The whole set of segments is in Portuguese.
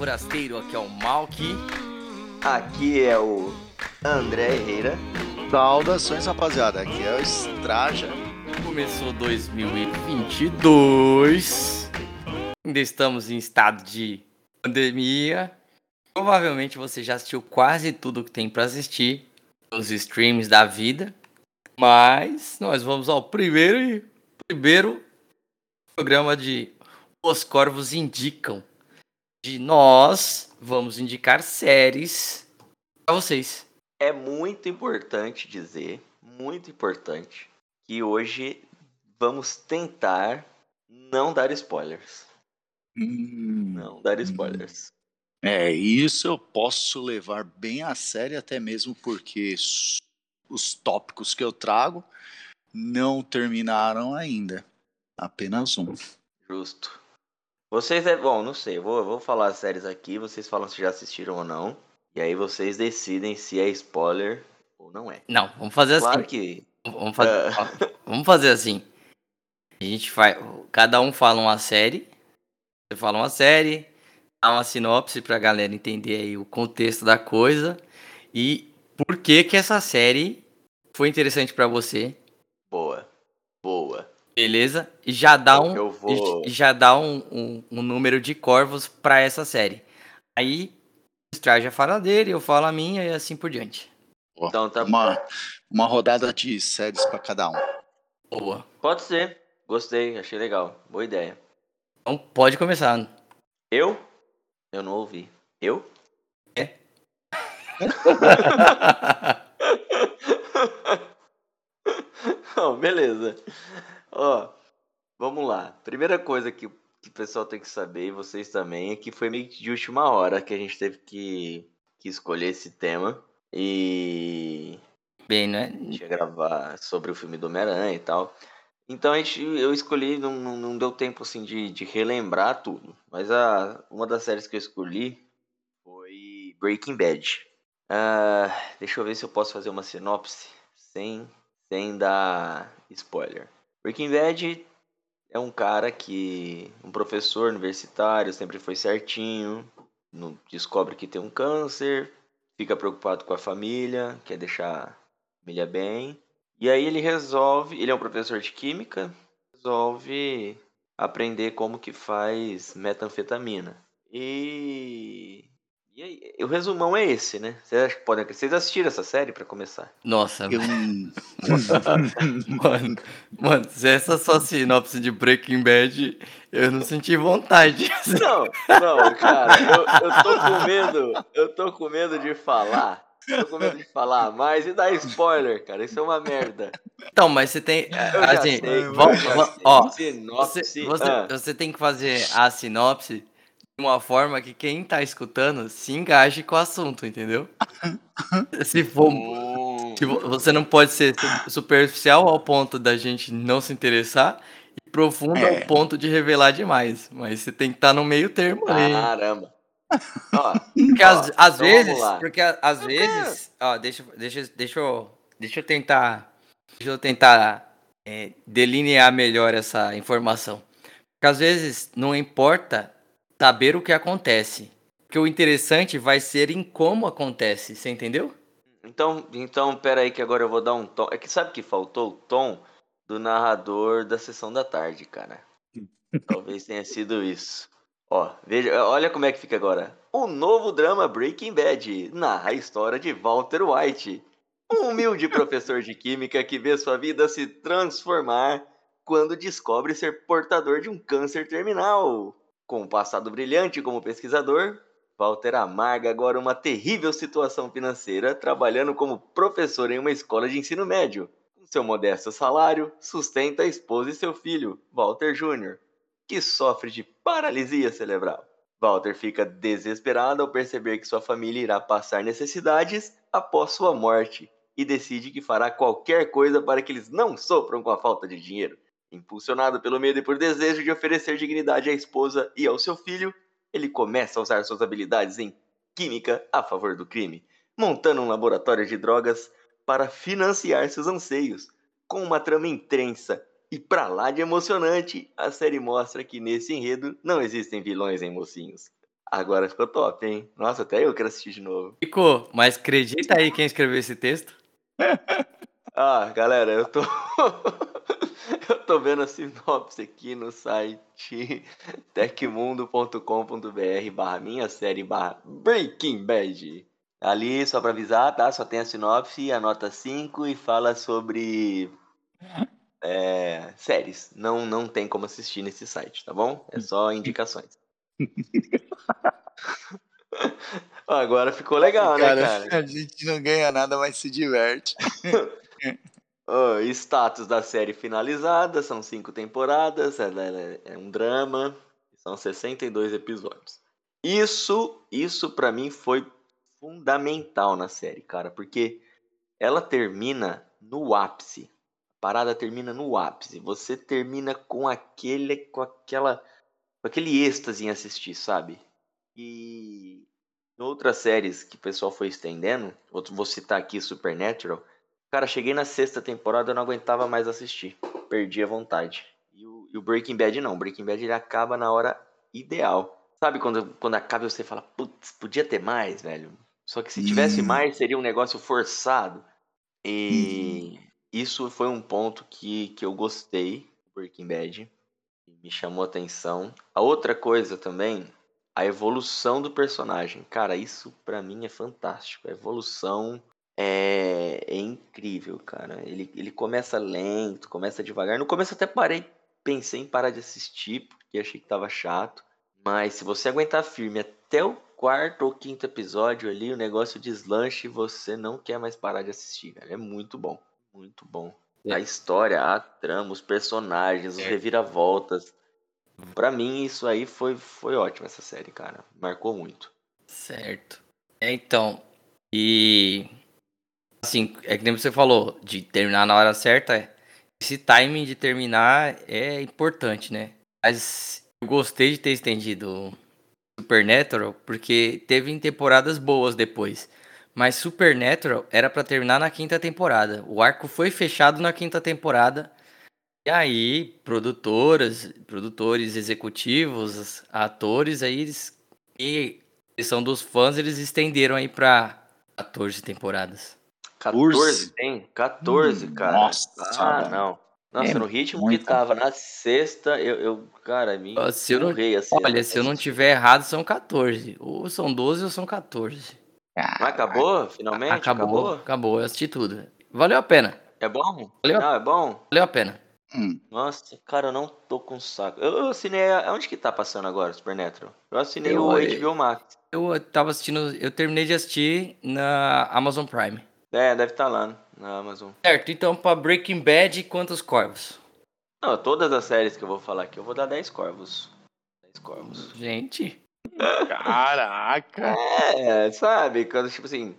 forasteiro, aqui é o Malk. Aqui é o André Herrera. Saudações, rapaziada. Aqui é o Estraja. Começou 2022. Ainda estamos em estado de pandemia. Provavelmente você já assistiu quase tudo que tem para assistir nos streams da vida. Mas nós vamos ao primeiro primeiro programa de Os Corvos Indicam. De nós vamos indicar séries para vocês. É muito importante dizer, muito importante, que hoje vamos tentar não dar spoilers. Hum, Não dar spoilers. É, isso eu posso levar bem a sério, até mesmo porque os tópicos que eu trago não terminaram ainda. Apenas um. Justo. Vocês é bom, não sei. Eu vou, eu vou falar as séries aqui, vocês falam se já assistiram ou não. E aí vocês decidem se é spoiler ou não é. Não, vamos fazer assim. Claro que. Vamos fazer, ó, vamos fazer assim. A gente faz. Cada um fala uma série. Você fala uma série, dá uma sinopse pra galera entender aí o contexto da coisa. E por que que essa série foi interessante pra você. Boa. Boa. Beleza? E já dá Então um. eu vou- já dá um, um, um número de corvos pra essa série. Aí o Straja fala dele, eu falo a minha e assim por diante. Ó, Então tá uma, uma rodada de séries para cada um. Boa. Pode ser. Gostei, achei legal. Boa ideia. Então pode começar. Eu? Eu não ouvi. Eu? É. Beleza. Ó, vamos lá. Primeira coisa que, que o pessoal tem que saber, e vocês também, é que foi meio que de última hora que a gente teve que, que escolher esse tema. E Bem, né? a gente ia gravar sobre o filme do Homem-Aranha e tal. Então a gente, eu escolhi, não, não, deu tempo assim de, de relembrar tudo. Mas a, uma das séries que eu escolhi foi Breaking Bad. Ah, deixa eu ver se eu posso fazer uma sinopse sem, sem dar spoiler. Breaking Bad é um cara que. um professor universitário, sempre foi certinho, descobre que tem um câncer, fica preocupado com a família, quer deixar a família bem. E aí ele resolve, ele é um professor de química, resolve aprender como que faz metanfetamina. E, e aí, o resumão é esse, né? Vocês acham que podem, vocês assistiram essa série pra começar? Nossa, Eu, mano, mano, se essa só sinopse de Breaking Bad, eu não senti vontade. Não, não, cara, eu, eu tô com medo, eu tô com medo de falar. Tô com medo de falar mais e dar spoiler, cara. Isso é uma merda. Então, mas você tem. Eu Assim, sei, vamos, ó, você, Sinopse. você, ah. você tem que fazer a sinopse uma forma que quem tá escutando se engaje com o assunto, entendeu? Se for. Hum, se vo- você não pode ser su- superficial ao ponto da gente não se interessar e profundo É. ao ponto de revelar demais. Mas você tem que estar no meio termo ali. Caramba. Ó, Porque Ó, às, vezes, porque às vezes, ó, deixa, deixa, deixa eu, deixa eu tentar, deixa eu tentar é, delinear melhor essa informação. Porque às vezes não importa saber o que acontece, porque o interessante vai ser em como acontece, você entendeu? então, então, pera aí que agora eu vou dar um tom. É que sabe que faltou o tom do narrador da sessão da tarde, cara. Talvez tenha sido isso. Ó, veja, olha como é que fica agora. O novo drama Breaking Bad narra a história de Walter White, um humilde professor de química que vê sua vida se transformar quando descobre ser portador de um câncer terminal. Com um passado brilhante como pesquisador, Walter amarga agora uma terrível situação financeira trabalhando como professor em uma escola de ensino médio. Com seu modesto salário, sustenta a esposa e seu filho, Walter Jr., que sofre de paralisia cerebral. Walter fica desesperado ao perceber que sua família irá passar necessidades após sua morte e decide que fará qualquer coisa para que eles não sofram com a falta de dinheiro. Impulsionado pelo medo e por desejo de oferecer dignidade à esposa e ao seu filho, ele começa a usar suas habilidades em química a favor do crime, montando um laboratório de drogas para financiar seus anseios. Com uma trama intensa e pra lá de emocionante, a série mostra que nesse enredo não existem vilões em mocinhos. Agora ficou top, hein? Nossa, até eu quero assistir de novo. Ficou, mas acredita aí quem escreveu esse texto? Ah, galera, eu tô. eu tô vendo a sinopse aqui no site tecmundo.com.br barra minha série barra Breaking Bad. Ali, só pra avisar, tá? Só tem a sinopse, a nota 5 e fala sobre é, séries. Não, não tem como assistir nesse site, tá bom? É só indicações. Agora ficou legal, né, cara? A gente não ganha nada, mas se diverte. Oh, status da série finalizada, são cinco temporadas, ela é, é um drama, são 62 episódios. Isso, isso para mim foi fundamental na série, cara, porque ela termina no ápice. A parada termina no ápice. Você termina com aquele, com aquela, com aquele êxtase em assistir, sabe? E outras séries que o pessoal foi estendendo, vou citar aqui Supernatural. Cara, cheguei na sexta temporada, eu não aguentava mais assistir. Perdi a vontade. E o, e o Breaking Bad não. O Breaking Bad ele acaba na hora ideal. Sabe quando, quando acaba e você fala, putz, podia ter mais, velho? Só que se tivesse mais, seria um negócio forçado. E Uhum. isso foi um ponto que, que eu gostei do Breaking Bad. Me chamou a atenção. A outra coisa também, a evolução do personagem. Cara, isso pra mim é fantástico. A evolução é, é incrível, cara. Ele, ele começa lento, começa devagar. No começo até parei, pensei em parar de assistir, porque achei que tava chato. Mas se você aguentar firme até o quarto ou quinto episódio ali, o negócio deslancha e você não quer mais parar de assistir, velho. É muito bom. Muito bom. É. A história, a trama, os personagens, os É. reviravoltas. Pra mim, isso aí foi, foi ótimo, essa série, cara. Marcou muito. Certo. É, então. E. Assim, é que nem você falou, de terminar na hora certa. Esse timing de terminar é importante, né? Mas eu gostei de ter estendido Supernatural, porque teve temporadas boas depois. Mas Supernatural era pra terminar na quinta temporada. O arco foi fechado na quinta temporada. E aí, produtoras, produtores executivos, atores, aí eles, e questão dos fãs, eles estenderam aí pra 14 temporadas. 14 tem? 14, Hum, cara. nossa, Ah, não. Nossa, É no ritmo que tava na sexta, eu, eu cara, me Ó, se eu não- assim. Olha, se eu não tiver errado, são 14. Ou são 12 ou são 14. Mas acabou? Finalmente? acabou, acabou, eu assisti tudo. Valeu a pena, É bom? Valeu. Não, é bom? valeu a pena. Hum, Nossa, cara, eu não tô com saco. Eu, eu assinei. a- Onde que tá passando agora, Supernatural? Eu assinei Eu- o HBO Max. Eu tava assistindo, eu terminei de assistir na Amazon Prime. É, deve estar lá na Amazon. Certo, então pra Breaking Bad, quantos corvos? Não, todas as séries que eu vou falar aqui, eu vou dar 10 corvos. 10 corvos. Gente, Caraca! É, sabe? Quando, tipo assim.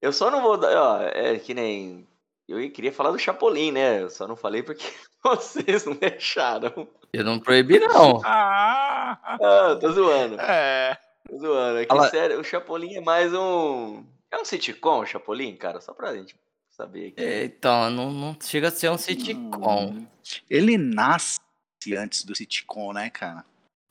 Eu só não vou dar. Ó, é que nem. Eu queria falar do Chapolin, né? Eu só não falei porque vocês não deixaram. eu não proibi não. Ah, Ah, tô zoando. é. Tô zoando. É que, Fala- sério, o Chapolin é mais um. É um sitcom, Chapolin, cara? Só pra gente saber aqui. Então, não, não chega a ser um sitcom. Ele nasce antes do sitcom, né, cara?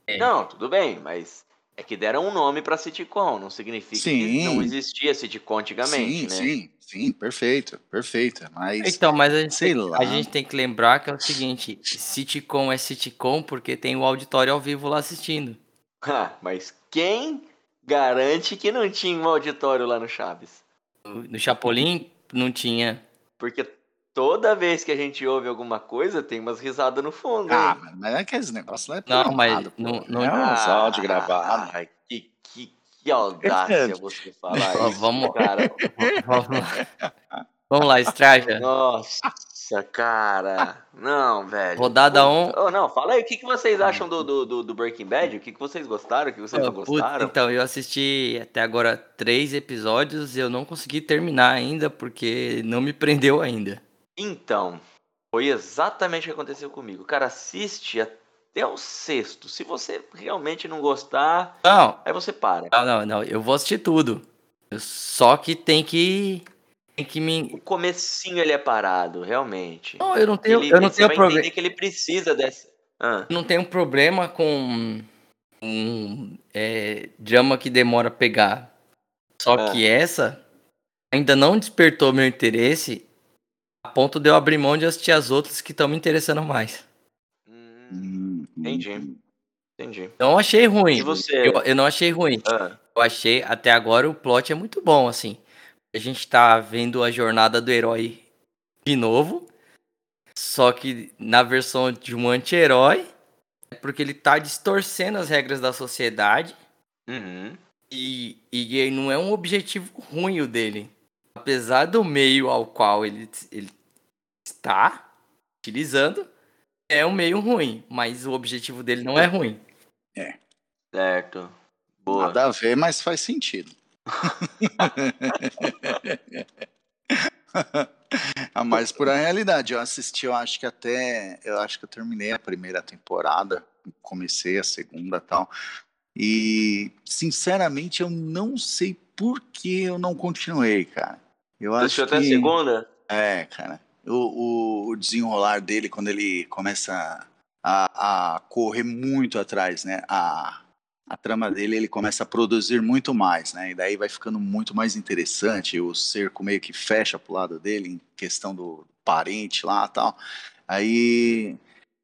É. Não, tudo bem, mas é que deram um nome pra sitcom. Não significa que Sim. não existia sitcom antigamente, sim, né? sim, sim, perfeito, perfeito. Mas, Então, mas a gente, sei tem, lá. a gente tem que lembrar que é o seguinte: sitcom é sitcom porque tem o auditório ao vivo lá assistindo. Ah, mas quem garante que não tinha um auditório lá no Chaves? No Chapolin não tinha. Porque toda vez que a gente ouve alguma coisa, tem umas risadas no fundo. Ah, hein? mas- é aqueles negócios lá é Não, mas pô. não- não- É uns áudios gravados. Ai, que, que, que audácia você falar isso, vamos- cara. Vamos lá, Vamos lá Straja. Nossa, cara. Não, velho. Rodada Puta. 1. Ô, não, fala aí, o que, que vocês acham do, do, do- Breaking Bad? O que, que vocês gostaram, o que vocês não Putz, gostaram? então, eu assisti até agora três episódios e eu não consegui terminar ainda porque não me prendeu ainda. Então, foi exatamente o que aconteceu comigo. Cara, assiste até o sexto. Se você realmente não gostar, Não, aí você para. não, não, não. Eu vou assistir tudo. Só que tem que. Tem que me. O comecinho ele é parado, realmente. Não, eu não tenho, Ele, eu não tenho vai problema. entender que ele precisa dessa... Ah, não tenho problema com um é, drama que demora a pegar. Só É. que essa ainda não despertou meu interesse a ponto de eu abrir mão de assistir as outras que estão me interessando mais. Hum, Entendi. entendi. Não achei ruim. E você? Eu, eu não achei ruim. Ah, Eu achei, até agora, o plot é muito bom, assim. A gente tá vendo a jornada do herói de novo, só que na versão de um anti-herói, é porque ele tá distorcendo as regras da sociedade uhum. e, e não é um objetivo ruim o dele. Apesar do meio ao qual ele, ele está utilizando, é um meio ruim, mas o objetivo dele não é ruim. Certo. Boa. Nada a ver, mas faz sentido. a mais pura realidade. Eu assisti, eu acho que até. Eu acho que eu terminei a primeira temporada, comecei a segunda e tal. E, sinceramente, eu não sei por que eu não continuei, cara. Eu acho que... até a segunda? É, cara. O, o, o desenrolar dele, quando ele começa a, a correr muito atrás, né? A, a trama dele, ele começa a produzir muito mais, né? E daí vai ficando muito mais interessante. O cerco meio que fecha pro lado dele, em questão do parente lá tal. Aí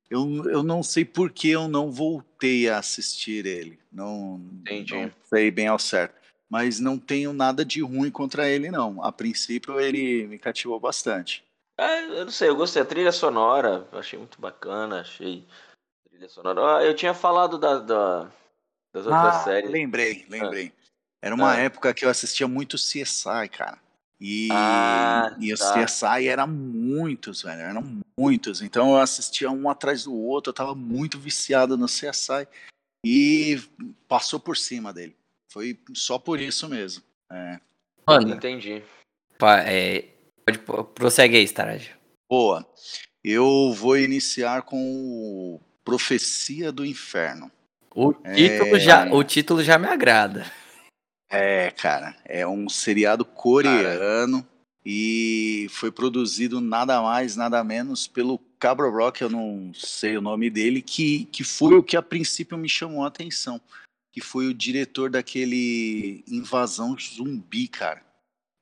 eu, eu não sei por que eu não voltei a assistir ele. Não, Entendi. não sei bem ao certo. Mas não tenho nada de ruim contra ele, não. A princípio, ele me cativou bastante. Ah, eu não sei, eu gostei da trilha sonora, achei muito bacana, achei a trilha sonora. Ah, eu tinha falado da, da- das outras séries. lembrei, lembrei. Era uma Ah. época que eu assistia muito CSI, cara. E, Ah, e o tá. CSI era muitos, velho. Eram muitos. Então eu assistia um atrás do outro. Eu tava muito viciado no CSI. E passou por cima dele. Foi só por isso mesmo. É. Mano, Entendi. pa- é, pode, prossegue aí, Starage. Boa. Eu vou iniciar com o Profecia do Inferno. O É. título, já, o título já me agrada. É, cara, é um seriado coreano e foi produzido nada mais, nada menos pelo Cabra Rock, eu não sei o nome dele, que, que foi o que a princípio me chamou a atenção, que foi o diretor daquele Invasão Zumbi, cara.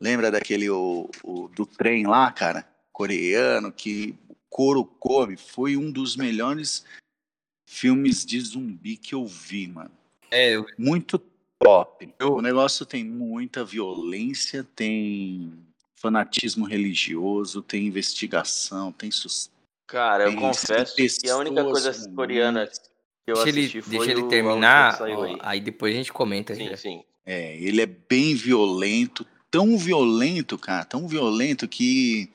Lembra daquele o, o- do trem lá, cara, coreano, que o couro come? Foi um dos melhores filmes de zumbi que eu vi, mano É, eu- muito top. Eu- O negócio tem muita violência, tem fanatismo religioso, tem investigação, tem suspense. Cara, eu Tem confesso que a única coisa coreana que eu deixa ele, assisti foi deixa ele o terminar, aí. aí depois a gente comenta. Sim, já. sim. É, ele é bem violento, tão violento, cara, tão violento que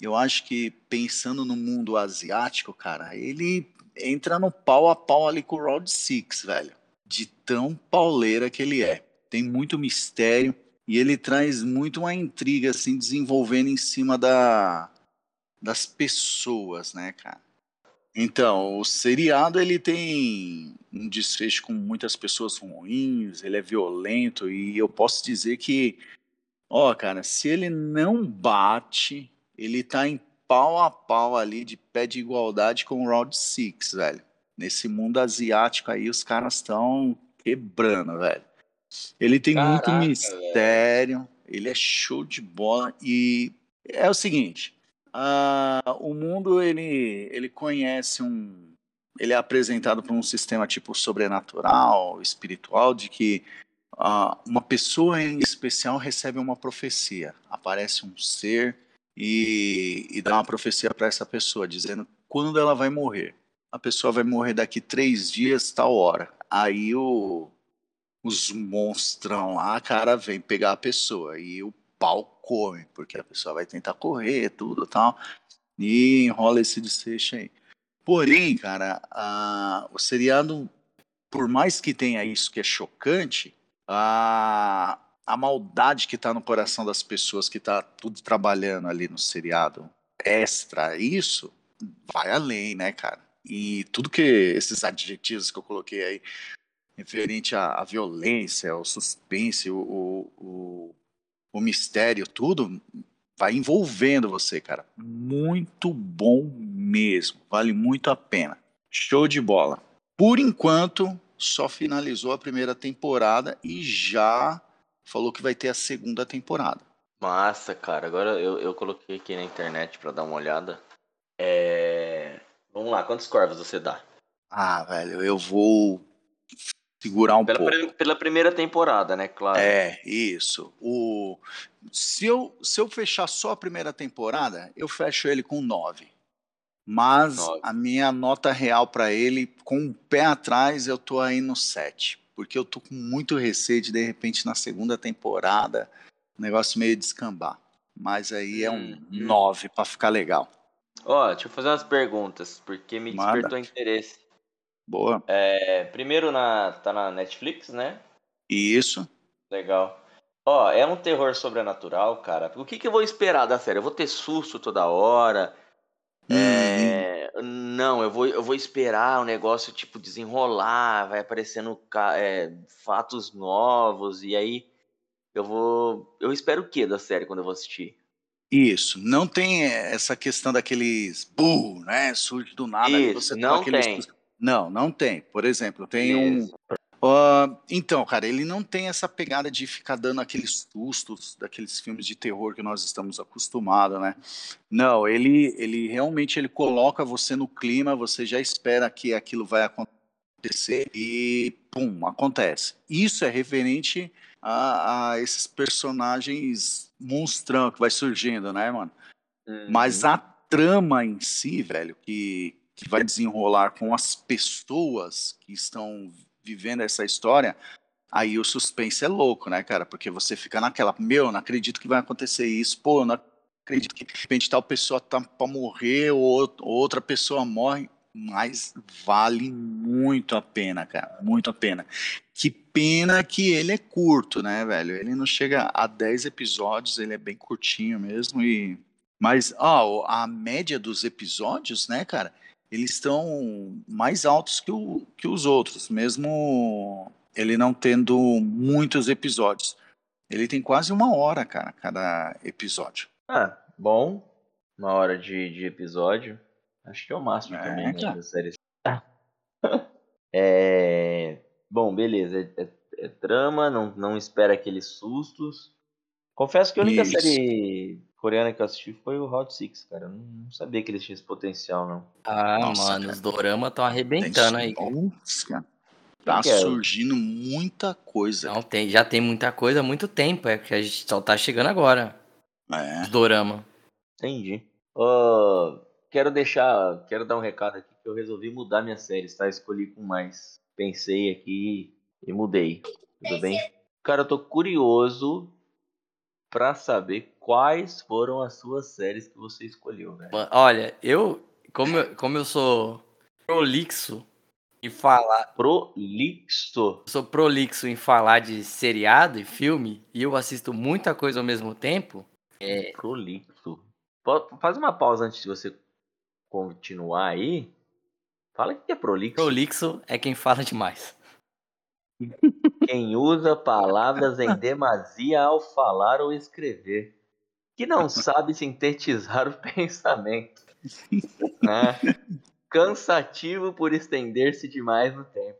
eu acho que pensando no mundo asiático, cara, ele entra no pau a pau ali com o Round Six, velho. De tão pauleira que ele é. Tem muito mistério e ele traz muito uma intriga, assim, desenvolvendo em cima da, das pessoas, né, cara? Então, o seriado ele tem um desfecho com muitas pessoas ruins, ele é violento e eu posso dizer que, ó, cara, se ele não bate, ele tá em pau a pau ali de pé de igualdade com o Round Six, velho. Nesse mundo asiático aí os caras estão quebrando, velho. Ele tem muito Caraca, mistério, ele é show de bola e é o seguinte, ah, o mundo ele, ele conhece um. Ele é apresentado por um sistema tipo sobrenatural, espiritual, de que ah, uma pessoa em especial recebe uma profecia. Aparece um ser e, e dá uma profecia para essa pessoa, dizendo quando ela vai morrer. A pessoa vai morrer daqui três dias, tal hora. Aí o, os monstrão lá, cara, vem pegar a pessoa e o pau come, porque a pessoa vai tentar correr, tudo tal, e enrola esse desfecho aí. Porém, cara, a- o seriado, por mais que tenha isso que é chocante, a, a maldade que tá no coração das pessoas que tá tudo trabalhando ali no seriado extra isso, vai além, né, cara? E tudo que esses adjetivos que eu coloquei aí, referente à, à violência, ao suspense, o, o, o, o mistério, tudo vai envolvendo você, cara. Muito bom mesmo. Vale muito a pena. Show de bola. Por enquanto, só finalizou a primeira temporada e já falou que vai ter a segunda temporada. Massa, cara. Agora eu, eu coloquei aqui na internet pra dar uma olhada. É... Vamos lá, quantos corvos você dá? Ah, velho, eu vou segurar um Pela, pouco. pela primeira temporada, né? Claro. É, isso. O... Se, eu, se eu fechar só a primeira temporada, eu fecho ele com 9. Mas Nove. a minha nota real para ele, com o pé atrás, eu tô aí no 7. Porque eu tô com muito receio de, de repente, na segunda temporada, o negócio meio descambar. Mas aí é um Hum, hum. 9 para ficar legal. Ó, deixa eu fazer umas perguntas, porque me Manda. despertou interesse. Boa. É, primeiro na, tá na Netflix, né? Isso. Legal. Ó, é um terror sobrenatural, cara. O que, que eu vou esperar da série? Eu vou ter susto toda hora? Hum, É, não, eu vou, eu vou esperar o negócio, tipo, desenrolar, vai aparecendo é, fatos novos, e aí eu vou. Eu espero o que da série quando eu vou assistir? Isso, não tem eh, essa questão daqueles burro, né? Surge do nada e Isso, você não toma aqueles tem. sus- Não, não tem. Por exemplo, tem um. Ah, então, cara, ele não tem essa pegada de ficar dando aqueles sustos daqueles filmes de terror que nós estamos acostumados, né? Não, ele, ele realmente ele coloca você no clima, você já espera que aquilo vai acontecer e pum, acontece. Isso é referente a, a esses personagens monstrão que vai surgindo, né, mano? Mas Uhum. a trama em si, velho, que, que vai desenrolar com as pessoas que estão vivendo essa história, aí o suspense é louco, né, cara? Porque você fica naquela, meu, não acredito que vai acontecer isso, pô, não acredito que de repente tal pessoa tá pra morrer ou out- outra pessoa morre, mas vale muito a pena, cara, muito a pena. Que pena que ele é curto, né, velho? Ele não chega a 10 episódios, ele é bem curtinho mesmo e mas ó, a média dos episódios, né, cara, eles estão mais altos que, o, que os outros, mesmo ele não tendo muitos episódios. Ele tem quase uma hora, cara, cada episódio. Ah, bom. Uma hora de, de episódio. Acho que é o máximo É, também, né, cara. das séries. É... Bom, beleza. É, é- é trama, não, não espera aqueles sustos. Confesso que a única Isso. série coreana que eu assisti foi o Hot Six, cara. Eu não, sabia que eles tinham esse potencial, não. Ah, Nossa, mano, cara. os dorama estão Tem arrebentando aí. Nossa, cara. Tá que é? surgindo muita coisa. Não, tem, já tem muita coisa há muito tempo, é que a gente só tá chegando agora. É. Os dorama. Entendi. Ó, quero deixar, quero dar um recado aqui que eu resolvi mudar minha série, tá? Escolhi com mais. Pensei aqui e mudei. Tudo bem? Cara, eu tô curioso pra saber quais foram as suas séries que você escolheu, velho. Olha, eu como, eu, como eu sou prolixo em falar, Prolixo. eu sou prolixo em falar de seriado e filme, e eu assisto muita coisa ao mesmo tempo, Prolixo. Po- Faz uma pausa antes de você continuar aí. Fala o que é prolixo. prolixo é quem fala demais. Quem usa palavras em demasia ao falar ou escrever. Que não sabe sintetizar o pensamento. né? Cansativo por estender-se demais no tempo.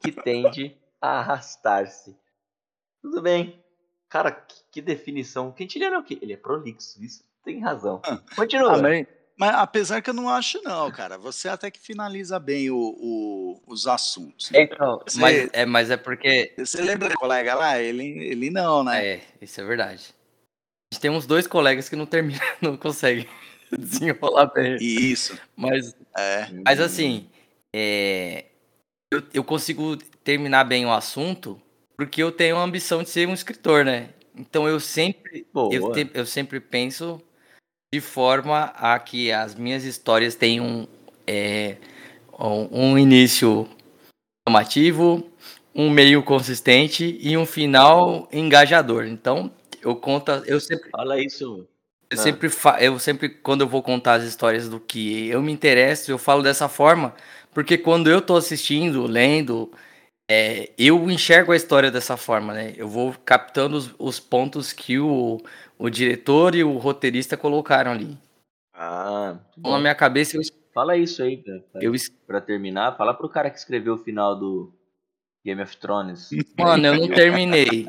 Que tende a arrastar-se. Tudo bem. Cara, que, que definição. Quintiliano é o quê? Ele é prolixo. Isso tem razão. Continua. Ah, mas, apesar que eu não acho, não, cara. Você até que finaliza bem o- o- os assuntos. Então, Você- mas, é, mas é porque. Você lembra do colega lá? Ele, ele não, né? É, isso é verdade. A gente tem uns dois colegas que não terminam, não conseguem desenrolar bem. Isso. Mas, É. mas assim, é, eu, eu consigo terminar bem o assunto porque eu tenho a ambição de ser um escritor, né? Então eu sempre, Boa. eu, te- eu sempre penso de forma a que as minhas histórias tenham é, um, um início chamativo, um meio consistente e um final engajador. Então eu conto, eu sempre Fala isso. eu Ah. sempre, fa- eu sempre, quando eu vou contar as histórias do que eu me interesso, eu falo dessa forma, porque quando eu tô assistindo, lendo, é, eu enxergo a história dessa forma, né? Eu vou captando os, os pontos que o, o diretor e o roteirista colocaram ali. Ah, Então, na minha cabeça, eu, Fala isso aí, pra- eu pra terminar. Fala pro cara que escreveu o final do, Game of Thrones. Mano, eu não terminei.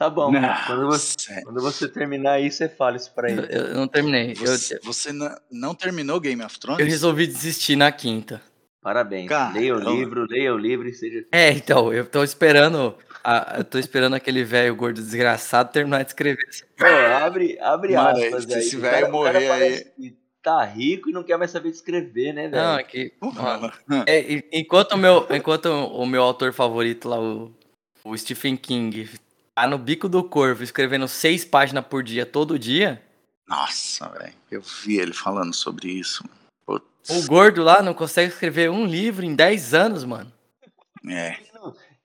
Tá bom. Quando você, quando você terminar aí, você fala isso pra Eu, ele. eu não terminei. Eu, Você, você não, não terminou Game of Thrones? eu resolvi desistir na quinta. Parabéns. Cara, leia o eu- livro, leia o livro e seja. É, então, eu tô esperando. a- eu tô esperando aquele velho gordo desgraçado terminar de escrever. Pô, abre, abre Mano, aspas se aí. esse velho morrer que Tá rico e não quer mais saber de escrever, né, velho? Não, é que. mano, é, enquanto o meu, enquanto o meu autor favorito lá, o, o Stephen King, tá no bico do corvo escrevendo seis páginas por dia, todo dia, Nossa, velho. Eu vi ele falando sobre isso. mano. Putz, o gordo lá não consegue escrever um livro em 10 anos, mano. É.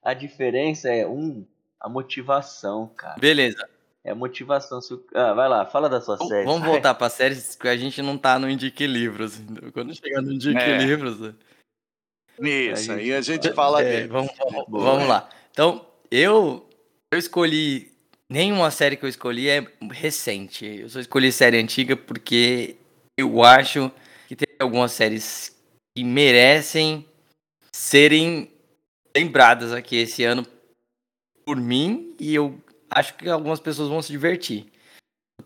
A diferença é, um, a motivação, cara. Beleza. É a motivação. Ah, vai lá, fala da sua série. Vamos voltar pra séries que a gente não tá no Indique Livros. Quando chegar no Indique É. Livros. Isso, A aí a gente fala é, dele. vamos, vamos, é. lá. Então, eu, eu escolhi. Nenhuma série que eu escolhi é recente. Eu só escolhi série antiga porque eu acho que tem algumas séries que merecem serem lembradas aqui esse ano por mim e eu acho que algumas pessoas vão se divertir.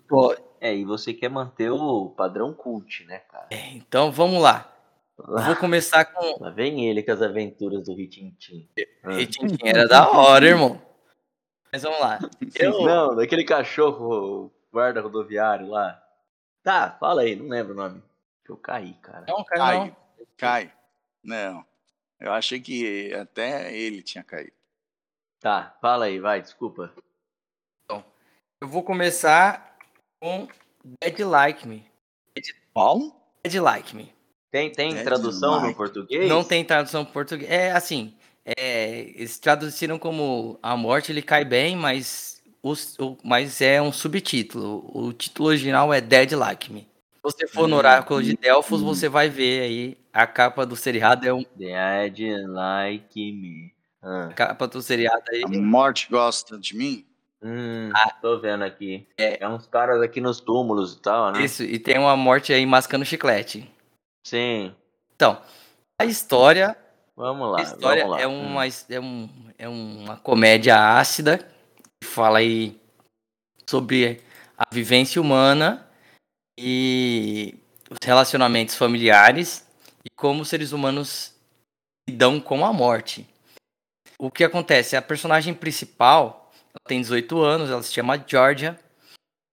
Pô, É, e você quer manter o padrão cult, né, cara? então vamos lá. Eu vou começar com Lá vem ele com as aventuras do Ritintim. Ah. Ritintim, era da hora, irmão. Mas vamos lá. Eu, Não, daquele cachorro guarda rodoviário lá. Tá, fala aí, não lembro o nome. Que eu caí, cara. Não, cara, não. Cai. Cai. Não. Eu achei que até ele tinha caído. Tá, fala aí, vai, desculpa. Eu vou começar com Dead Like Me. Paulo? Dead Like Me. Tem, tem Dead tradução no Like. português? Não tem tradução em português. É assim, é, eles traduziram como A Morte ele cai bem, mas, os- o, mas é um subtítulo. O título original é Dead Like Me. Se você for no Hum, Oráculo de Delfos, você vai ver aí a capa do seriado. É um, Dead like me. Ah. a capa do seriado aí. A morte gosta de mim? Hum, Ah. tô vendo aqui. É. uns caras aqui nos túmulos e tal, né? Isso, e tem uma morte aí mascando chiclete. Sim. Então, a história Vamos lá, A história vamos lá. é uma, é, um, é uma comédia ácida que fala aí sobre a vivência humana e os relacionamentos familiares e como os seres humanos lidam com a morte. O que acontece? A personagem principal ela tem 18 anos, ela se chama Georgia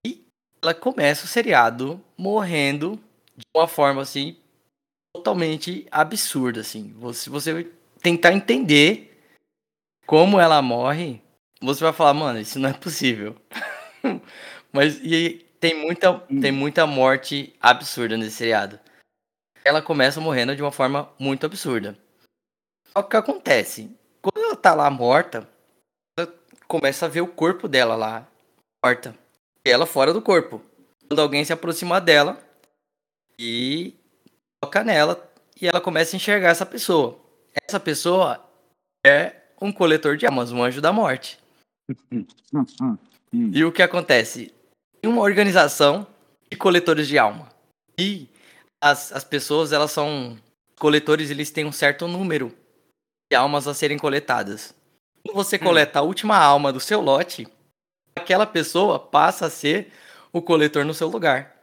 e ela começa o seriado morrendo de uma forma assim totalmente absurda, assim. Se você tentar entender como ela morre, você vai falar, mano, isso não é possível. Mas e tem muita, tem muita morte absurda nesse seriado. Ela começa morrendo de uma forma muito absurda. Só que acontece? Quando ela tá lá morta, ela começa a ver o corpo dela lá morta. E ela fora do corpo. Quando alguém se aproxima dela e toca nela e ela começa a enxergar essa pessoa. Essa pessoa é um coletor de almas, um anjo da morte. E o que acontece? Tem uma organização de coletores de alma. E as, as pessoas, elas são coletores, eles têm um certo número de almas a serem coletadas. Quando você coleta a última alma do seu lote, aquela pessoa passa a ser o coletor no seu lugar.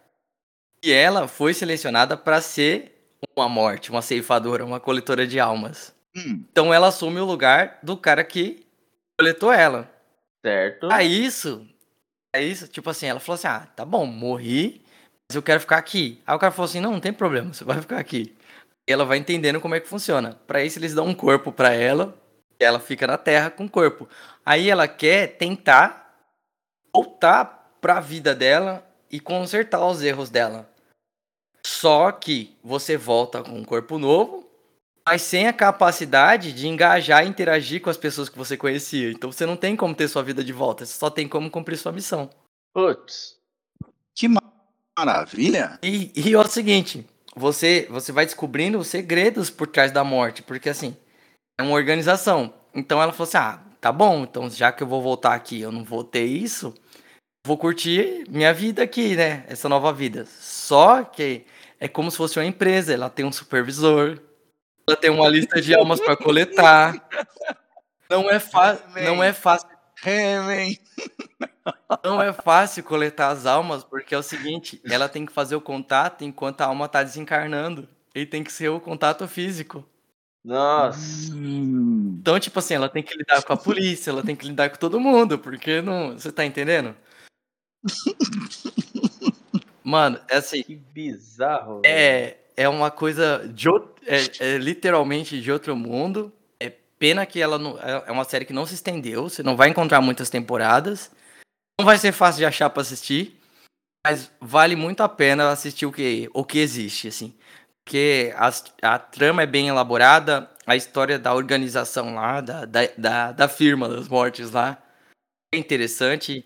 E ela foi selecionada para ser uma morte, uma ceifadora, uma coletora de almas. Hum, Então ela assume o lugar do cara que coletou ela. Certo. A isso, a isso, tipo assim, ela falou assim: ah, tá bom, morri, mas eu quero ficar aqui. Aí o cara falou assim: não, não tem problema, você vai ficar aqui. E ela vai entendendo como é que funciona. Pra isso, eles dão um corpo pra ela, e ela fica na terra com o corpo. Aí ela quer tentar voltar pra vida dela e consertar os erros dela. Só que você volta com um corpo novo, mas sem a capacidade de engajar e interagir com as pessoas que você conhecia. Então você não tem como ter sua vida de volta, você só tem como cumprir sua missão. Putz. que ma- maravilha. E, e é o seguinte, você, você vai descobrindo os segredos por trás da morte, porque assim, é uma organização. Então ela falou assim: ah, tá bom, então já que eu vou voltar aqui, eu não vou ter isso, vou curtir minha vida aqui, né? Essa nova vida. Só que é como se fosse uma empresa, ela tem um supervisor, Ela tem uma lista de almas para coletar. Não é, não é fácil. Não é fácil coletar as almas, porque é o seguinte, ela tem que fazer o contato enquanto a alma tá desencarnando. E tem que ser o contato físico. Nossa. Então, tipo assim, ela tem que lidar com a polícia, ela tem que lidar com todo mundo, porque não. Você tá entendendo? Mano, é assim. Que bizarro. É, é uma coisa de é, é literalmente de outro mundo. É pena que ela não. É, é uma série que não se estendeu. Você não vai encontrar muitas temporadas. Não vai ser fácil de achar para assistir. Mas vale muito a pena assistir o que, o que existe, assim. Porque a, a trama é bem elaborada, a história da organização lá, da, da, da, da firma das mortes lá, é interessante.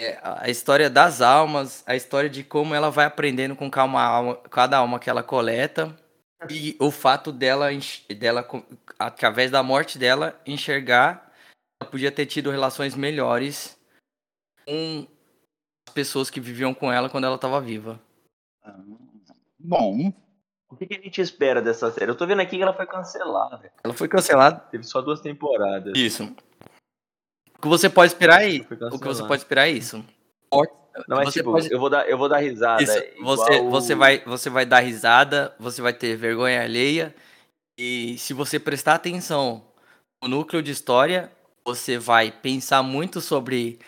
É, a história das almas, a história de como ela vai aprendendo com calma alma, cada alma que ela coleta. E o fato dela, dela, através da morte dela, enxergar ela podia ter tido relações melhores com as pessoas que viviam com ela quando ela estava viva. Bom, O que, que a gente espera dessa série? Eu tô vendo aqui que ela foi cancelada. Ela foi cancelada. Teve só duas temporadas. Isso. O que você pode esperar é Foi o que você pode esperar é isso. Não, mas Você tipo, pode- eu, vou dar, eu vou dar risada. Isso, igual você, o- você, vai, você vai dar risada, você vai ter vergonha alheia. E se você prestar atenção no núcleo de história, você vai pensar muito sobre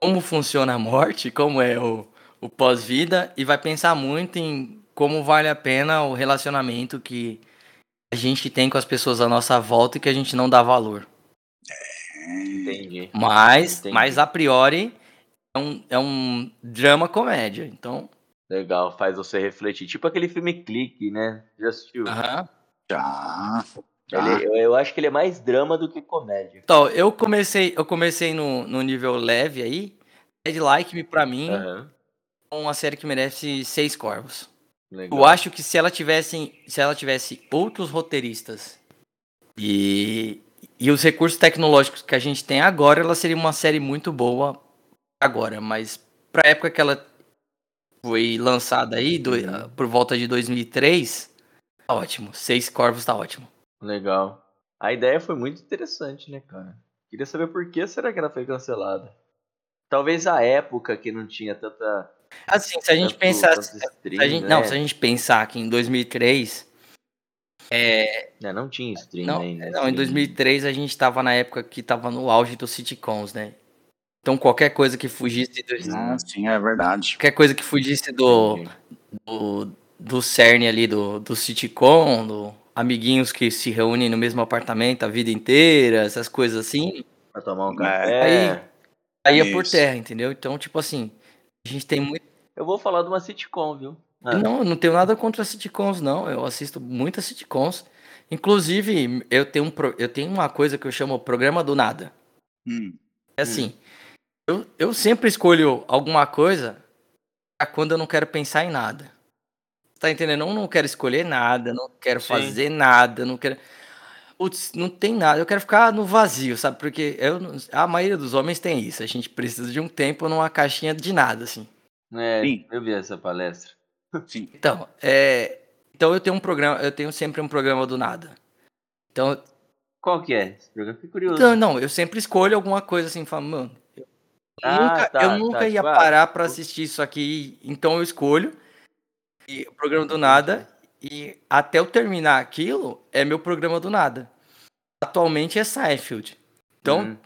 como funciona a morte, como é o, o pós-vida, e vai pensar muito em como vale a pena o relacionamento que a gente tem com as pessoas à nossa volta e que a gente não dá valor. Entendi. Mas, Entendi. mas a priori, é um, é um drama comédia. Então, Legal, faz você refletir. Tipo aquele filme Clique, né? Já assistiu? aham. já. Ele- eu, eu acho que ele é mais drama do que comédia. Então, eu comecei, eu comecei no, no nível leve aí. Dead Like Me, pra mim, é uma série que merece seis corvos. Legal. Eu acho que se ela tivesse, se ela tivesse outros roteiristas e, e os recursos tecnológicos que a gente tem agora, ela seria uma série muito boa agora. Mas pra época que ela foi lançada aí, do- por volta de 2003, tá ótimo. Seis corvos tá ótimo. Legal. A ideia foi muito interessante, né, cara? Queria saber por que será que ela foi cancelada. Talvez a época que não tinha tanta. Assim, se a gente stream, Se a gente- né? Não, se a gente pensar que em 2003. É, não tinha stream Não, ainda. não em stream. 2003 a gente tava na época que tava no auge dos sitcoms, né? Então qualquer coisa que fugisse do, Ah, sim, é verdade. qualquer coisa que fugisse do, do, do cerne ali do, do sitcom, do amiguinhos que se reúnem no mesmo apartamento a vida inteira, essas coisas assim, Pra tomar um É. café. aí ia por Isso. terra, entendeu? Então, tipo assim, a gente tem muito. Eu vou falar de uma sitcom, viu? Ah, Não, eu não tenho nada contra sitcoms, não. Eu assisto muitas sitcoms. Inclusive, eu tenho, um, pro- eu tenho uma coisa que eu chamo programa do nada. Hum, É assim, eu, eu sempre escolho alguma coisa pra quando eu não quero pensar em nada. Tá entendendo? Eu não quero escolher nada, não quero Sim. fazer nada, não quero. Putz, não tem nada, eu quero ficar no vazio, sabe? Porque eu, a maioria dos homens tem isso. A gente precisa de um tempo numa caixinha de nada, assim. É, Sim. eu vi essa palestra. Sim. Então, é, então eu tenho um programa, eu tenho sempre um programa do nada. Então, Qual que é? Esse programa? Fiquei curioso. então não, eu sempre escolho alguma coisa assim, falo, mano, eu Ah, nunca, tá, eu tá, nunca ia tipo, ah, parar pra assistir isso aqui, então eu escolho e o programa do nada e até eu terminar aquilo é meu programa do nada. Atualmente é Seinfeld. Então, Hum,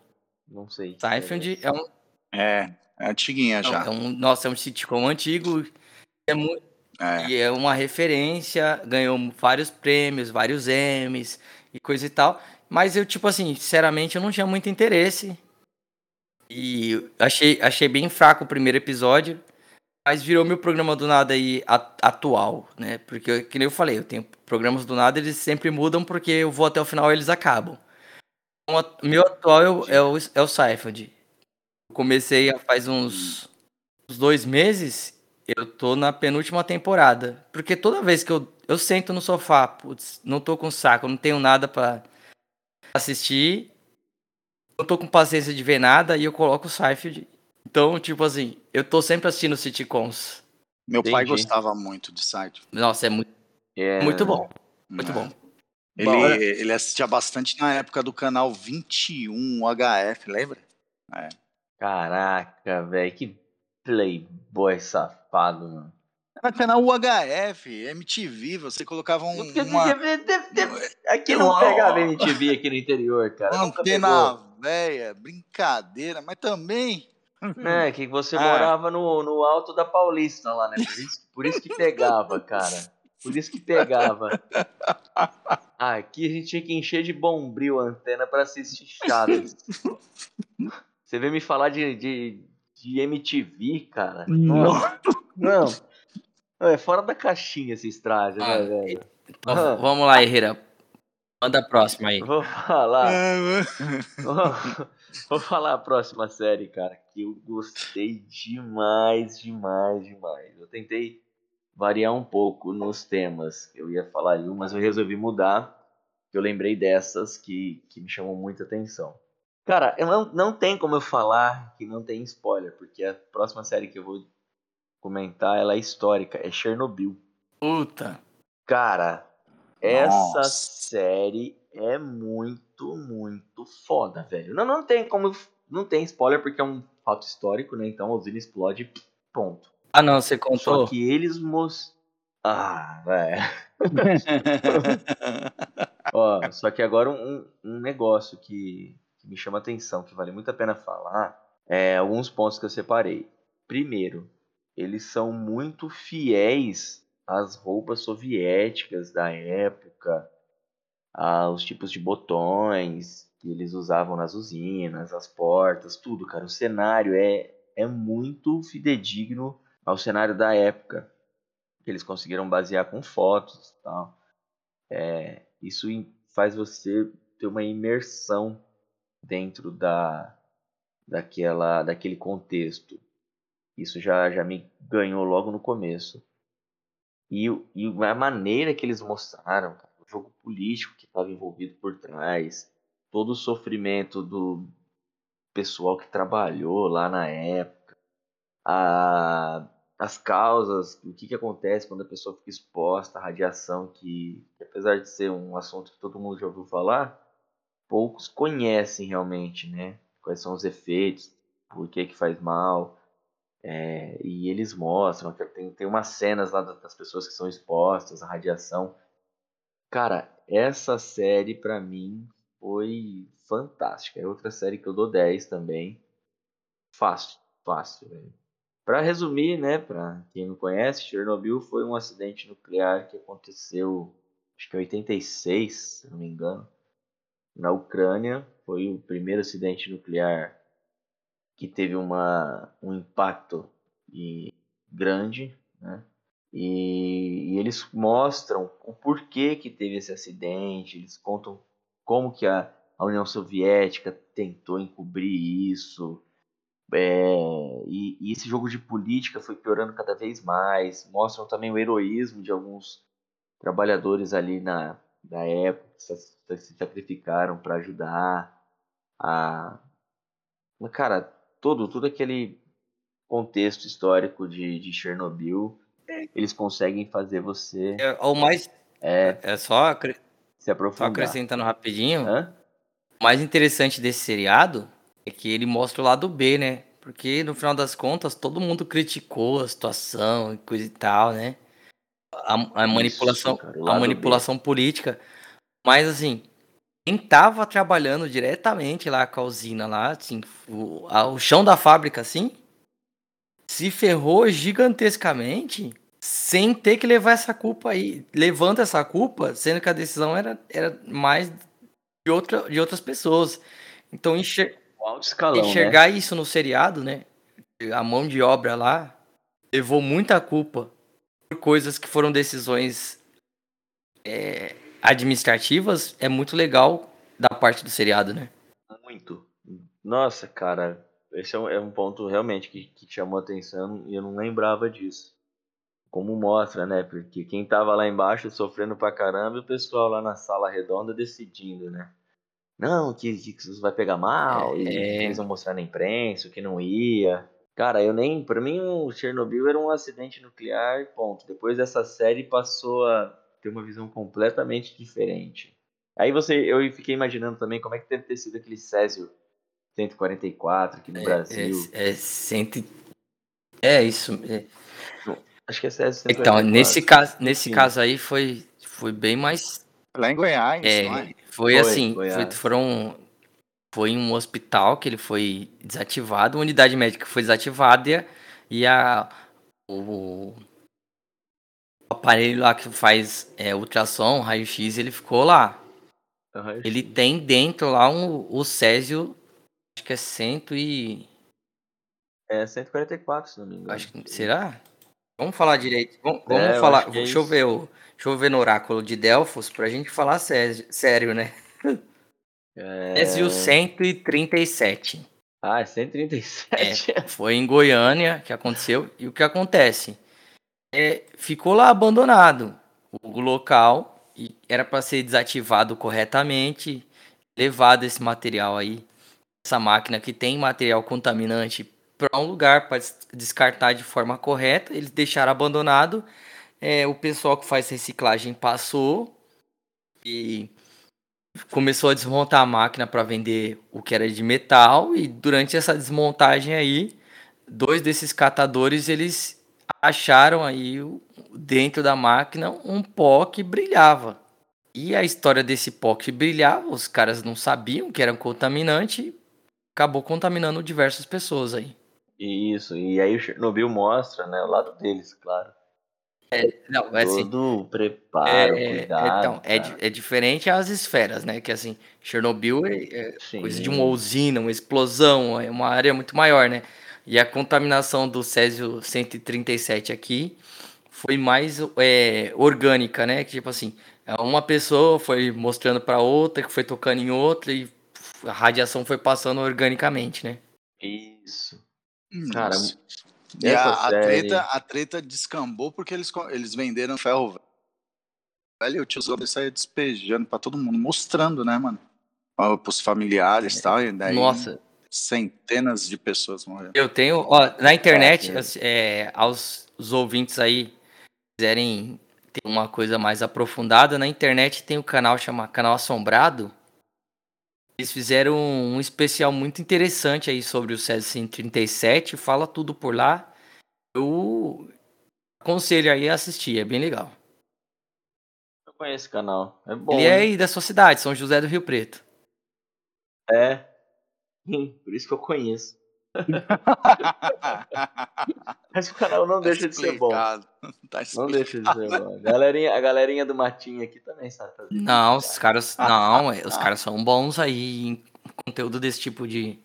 não sei. Seinfeld é um, É, é antiguinha já. é um, nossa, é um sitcom antigo, é muito É. E é uma referência, ganhou vários prêmios, vários Emmys e coisa e tal. Mas eu, tipo assim, sinceramente, eu não tinha muito interesse. E achei, achei bem fraco o primeiro episódio. Mas virou meu programa do nada aí atual, né? Porque, que nem eu falei, eu tenho programas do nada, eles sempre mudam porque eu vou até o final e eles acabam. Então, meu atual é o, é o, é o. Eu comecei faz uns, uns dois meses eu tô na penúltima temporada. Porque toda vez que eu, eu sento no sofá, putz, não tô com saco, não tenho nada pra assistir, não tô com paciência de ver nada, e eu coloco o Seinfeld. Então, tipo assim, eu tô sempre assistindo sitcoms. Meu pai Entendi. gostava muito de site. Nossa, é muito, É, muito bom. Muito É. bom. Ele, ele assistia bastante na época do canal 21 HF, lembra? É. Caraca, velho, que playboy safado, mano. Era canal UHF, MTV, você colocava um. Uma... Aqui não pegava MTV aqui no interior, cara. Antena velha, brincadeira, mas também. É, que você ah. morava no, no alto da Paulista lá, né? Por isso, por isso que pegava, cara. Por isso que pegava. Ah, aqui a gente tinha que encher de bombril a antena para assistir Chaves. Você veio me falar de, de, de MTV, cara? Não. Não. É fora da caixinha esse estrago, né, ah, né, velho? Então, vamos lá, Herrera. Manda a próxima aí. Vou falar. É, vou, vou falar a próxima série, cara, que eu gostei demais, demais, demais. Eu tentei variar um pouco nos temas. Eu ia falar de mas eu resolvi mudar. Eu lembrei dessas que, que me chamam muita atenção. Cara, eu não, não tem como eu falar que não tem spoiler, porque a próxima série que eu vou comentar ela é histórica, é Chernobyl. Puta! Cara, essa Nossa. série é muito, muito foda, velho. Não, não tem como. Não tem spoiler porque é um fato histórico, né? Então a usina explode, ponto. Ah, não, você contou. Só que eles mos... Ah, velho. Ó, só que agora um, um negócio que, que me chama atenção, que vale muito a pena falar, é alguns pontos que eu separei. Primeiro, eles são muito fiéis às roupas soviéticas da época, aos tipos de botões que eles usavam nas usinas, as portas, tudo, cara. O cenário é, é muito fidedigno ao cenário da época, que eles conseguiram basear com fotos e tal. É, isso faz você ter uma imersão dentro da, daquela, daquele contexto. Isso já, já me ganhou logo no começo. E, e a maneira que eles mostraram, cara, o jogo político que estava envolvido por trás, todo o sofrimento do pessoal que trabalhou lá na época, a, as causas, o que, que acontece quando a pessoa fica exposta à radiação, que, que apesar de ser um assunto que todo mundo já ouviu falar, poucos conhecem realmente, né? Quais são os efeitos, por que, que faz mal. É, e eles mostram tem, tem umas cenas lá das pessoas que são expostas à radiação. Cara, essa série para mim foi fantástica. É outra série que eu dou 10 também. Fácil, fácil. Para resumir, né, para quem não conhece, Chernobyl foi um acidente nuclear que aconteceu, acho que em 86, se não me engano, na Ucrânia. Foi o primeiro acidente nuclear que teve uma, um impacto e, grande, né? E, e, eles mostram o porquê que teve esse acidente, eles contam como que a, a União Soviética tentou encobrir isso, é, e, e, esse jogo de política foi piorando cada vez mais. Mostram também o heroísmo de alguns trabalhadores ali na, na época que se sacrificaram para ajudar a. Cara, todo, todo aquele contexto histórico de, de Chernobyl, eles conseguem fazer você. É, o mais. É, é só, se aprofundar. Só acrescentando rapidinho. Hã? O mais interessante desse seriado é que ele mostra o lado B, né? Porque no final das contas todo mundo criticou a situação e coisa e tal, né? A, a manipulação, Isso, cara, a manipulação B. política. Mas assim, quem tava trabalhando diretamente lá com a usina lá, assim, o, a, o chão da fábrica, assim, se ferrou gigantescamente sem ter que levar essa culpa aí. Levando essa culpa, sendo que a decisão era, era mais de, outra, de outras pessoas. Então, enxer escalão, enxergar né? isso no seriado, né? A mão de obra lá levou muita culpa por coisas que foram decisões é, administrativas. É muito legal da parte do seriado, né? Muito. Nossa, cara, esse é um, é um ponto realmente que, que chamou atenção e eu não lembrava disso. Como mostra, né? Porque quem tava lá embaixo sofrendo pra caramba e o pessoal lá na sala redonda decidindo, né? não, que, que isso vai pegar mal, é... e eles vão mostrar na imprensa, que não ia. Cara, eu nem. Pra mim, o Chernobyl era um acidente nuclear, ponto. Depois dessa série passou a ter uma visão completamente diferente. Aí você, eu fiquei imaginando também como é que deve ter sido aquele Césio 144 aqui no É, Brasil. é, é, cento... é isso. é. Acho que é Césio Então, 144. nesse caso, nesse Sim. caso aí foi, foi bem mais. Lá em Goiás, É, é? foi, Foi, assim, Goiás. foi, foram. Foi um hospital que ele foi desativado, uma unidade médica foi desativada e a- o aparelho lá que faz é, ultrassom, raio-x, ele ficou lá. Aham, Ele tem dentro lá um, o Césio, acho que é cento e. É 144, se não me engano. Acho que, será? Vamos falar direito. Vamos, vamos É, falar. que é deixa eu ver o. Deixa eu ver no oráculo de Delfos pra gente falar sério, sério né? É... Césio 137. Ah, é 137. É, foi em Goiânia que aconteceu. E o que acontece? É, ficou lá abandonado o local e era para ser desativado corretamente, levado esse material aí, essa máquina que tem material contaminante para um lugar para descartar de forma correta. Eles deixaram abandonado. É, o pessoal que faz reciclagem passou e começou a desmontar a máquina para vender o que era de metal e durante essa desmontagem aí, dois desses catadores eles acharam aí dentro da máquina um pó que brilhava. E a história desse pó que brilhava, os caras não sabiam que era um contaminante, acabou contaminando diversas pessoas aí. Isso, e aí o Chernobyl mostra, né, o lado deles, claro. Não, é assim, Todo o preparo, é, cuidado. então, é, é diferente as esferas, né? Que assim, Chernobyl é, é coisa de uma usina, uma explosão, é uma área muito maior, né? E a contaminação do Césio 137 aqui foi mais é, orgânica, né? Que tipo assim, uma pessoa foi mostrando para outra, que foi tocando em outra e a radiação foi passando organicamente, né? Isso. Cara, Nossa. E essa a, a série- treta, a treta descambou porque eles, eles venderam ferro velho e o tiozão saia despejando pra todo mundo, mostrando, né, mano? Ó, Pros familiares e tal, e daí Nossa, centenas de pessoas morreram. Eu tenho, ó, na internet, É, as- é, aos os ouvintes aí quiserem ter uma coisa mais aprofundada, na internet tem o canal chama Canal Assombrado. Eles fizeram um especial muito interessante aí sobre o Césio 137, fala tudo por lá. Eu aconselho aí a assistir, é bem legal. Eu conheço esse canal. É bom. Ele é hein? aí da sua cidade, São José do Rio Preto. É. Por isso que eu conheço. Mas o canal não deixa de ser bom. Explicado. Tá Não explicado. deixa de ser bom. A galerinha, a galerinha do Matinho aqui também sabe fazer. Não, os caras, não, é, os caras são bons aí em conteúdo desse tipo de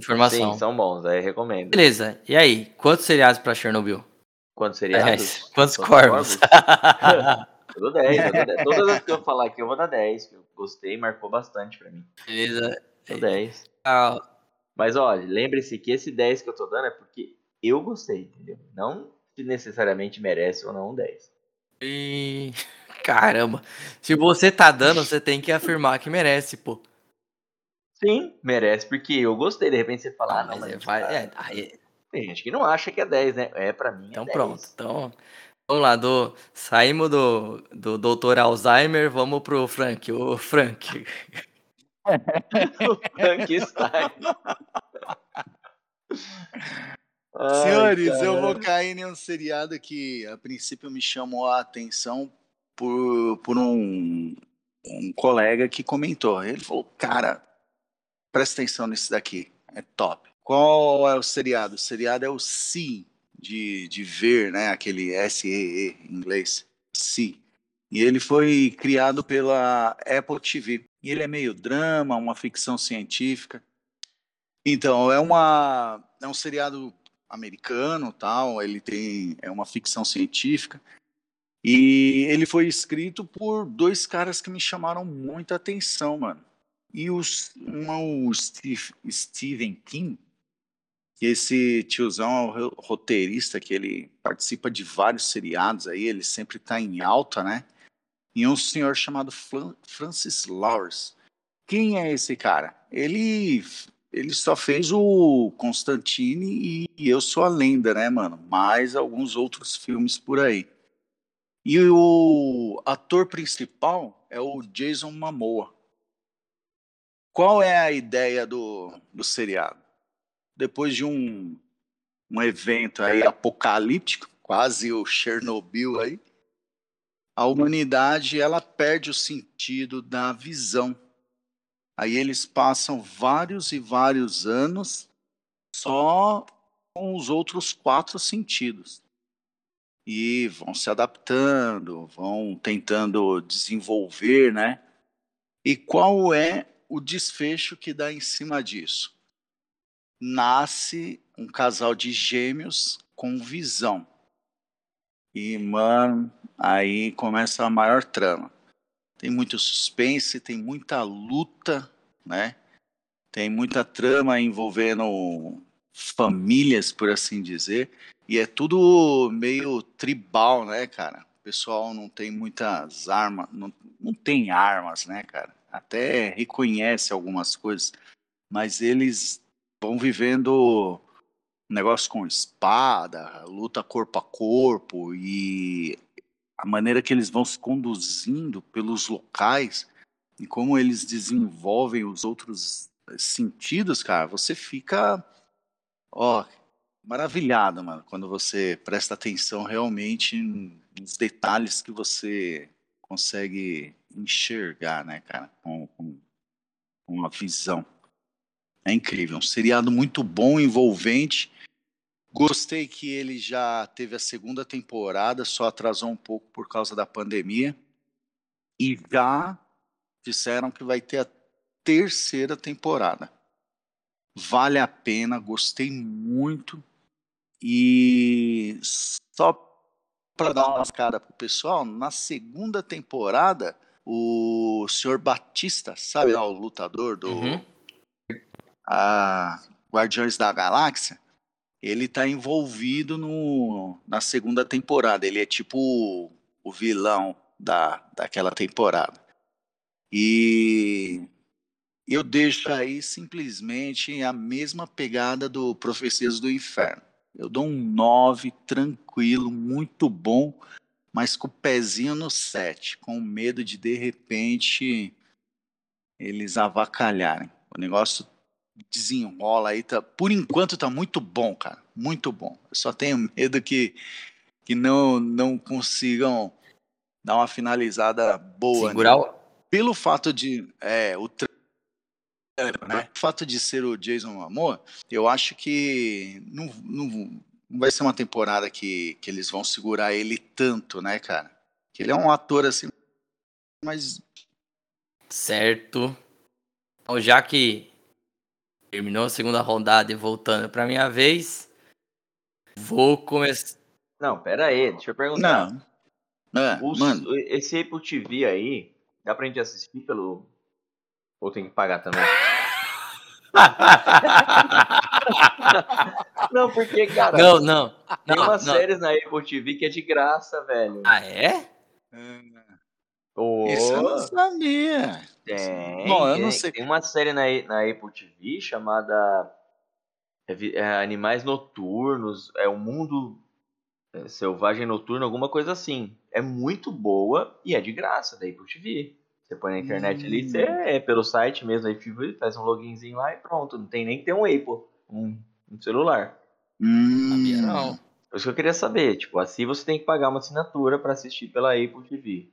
informação. Sim, são bons, aí recomendo. Beleza, e aí? Quantos seriados pra Chernobyl? Quantos Aliás, seriados? quantos Quantos corvos? Eu dou 10, eu dou 10. Todas as que eu falar aqui eu vou dar 10. que Eu gostei, marcou bastante pra mim. Beleza. Dou 10. Ah, Mas olha, lembre-se que esse 10 que eu tô dando é porque eu gostei, entendeu? Não se necessariamente merece ou não um 10. e... Caramba, se você tá dando, você tem que afirmar que merece, pô. Sim, merece, porque eu gostei. De repente você fala, ah, não, Mas mas é, vai- é, aí- tem gente que não acha que é 10, né? É, pra mim então é 10. pronto. Então, vamos lá, do, saímos do, do Dr. Alzheimer, vamos pro Frank. O Frank. Frankenstein. Ai, Senhores, eu vou cair em um seriado que a princípio me chamou a atenção por, por um, um colega que comentou. Ele falou, cara, presta atenção nesse daqui, é top. Qual é o seriado? O seriado é o See, de, de ver, né? Aquele S-E-E em inglês. See. E ele foi criado pela Apple TV. E ele é meio drama, uma ficção científica. Então, é uma é um seriado americano, tal, ele tem é uma ficção científica. E ele foi escrito por dois caras que me chamaram muita atenção, mano. E os, um, o Steve, Stephen King, que esse tiozão é o ro- roteirista que ele participa de vários seriados aí, ele sempre tá em alta, né? E um senhor chamado Fran- Francis Lawrence. Quem é esse cara? Ele ele só fez o Constantine e Eu Sou a Lenda, né, mano? Mais alguns outros filmes por aí. E o ator principal é o Jason Momoa. Qual é a ideia do, do seriado? Depois de um, um evento aí apocalíptico, quase o Chernobyl aí, a humanidade ela perde o sentido da visão. Aí eles passam vários e vários anos só com os outros quatro sentidos. E vão se adaptando, vão tentando desenvolver, né? E qual é o desfecho que dá em cima disso? Nasce um casal de gêmeos com visão. E, mano, aí começa a maior trama. Tem muito suspense, tem muita luta, né? Tem muita trama envolvendo famílias, por assim dizer. E é tudo meio tribal, né, cara? O pessoal não tem muitas armas, não, não tem armas, né, cara? Até reconhece algumas coisas, mas eles vão vivendo negócio com espada, luta corpo a corpo e a maneira que eles vão se conduzindo pelos locais e como eles desenvolvem os outros sentidos, cara, você fica ó maravilhado, mano, quando você presta atenção realmente nos detalhes que você consegue enxergar, né, cara, com, com uma visão. É incrível, um seriado muito bom, envolvente Gostei que ele já teve a segunda temporada, só atrasou um pouco por causa da pandemia. E já disseram que vai ter a terceira temporada. Vale a pena, gostei muito. E só para dar uma lascada pro pessoal, na segunda temporada, o senhor Batista, sabe lá, o lutador do uhum. a Guardiões da Galáxia, ele tá envolvido no, na segunda temporada. Ele é tipo o, vilão da, daquela temporada. E eu deixo aí simplesmente a mesma pegada do Profecias do Inferno. Eu dou um 9 tranquilo, muito bom, mas com o pezinho no 7, com medo de de repente eles avacalharem. O negócio desenrola aí. Tá, por enquanto tá muito bom, cara. Muito bom. Eu só tenho medo que, que não, não consigam dar uma finalizada boa. Segurar né? o... Pelo fato de. É, o né? O fato de ser o Jason Amor, eu acho que não, não, não vai ser uma temporada que, que eles vão segurar ele tanto, né, cara? Que ele é um ator assim, mas. Certo. Então, já que Terminou a segunda rodada e voltando pra minha vez. Vou começar. Não, pera aí, deixa eu perguntar. Não. É, Os, mano. Esse Apple TV aí, dá pra gente assistir pelo. Ou tem que pagar também? não, porque, cara. Não, não. Tem não, umas não. séries na Apple TV que é de graça, velho. Ah, é? Oh, Isso eu não sabia. tem. Bom, eu não sei. Tem uma série na, na Apple TV chamada é é Animais Noturnos. É o Mundo é, Selvagem Noturno, alguma coisa assim. É muito boa e é de graça da Apple TV. Você põe na internet ali, Hum. você é pelo site mesmo, da Apple TV, faz um loginzinho lá e pronto. Não tem nem que ter um Apple, um, um celular. Hum, Sabia não. É isso que eu queria saber. Tipo, assim você tem que pagar uma assinatura pra assistir pela Apple TV.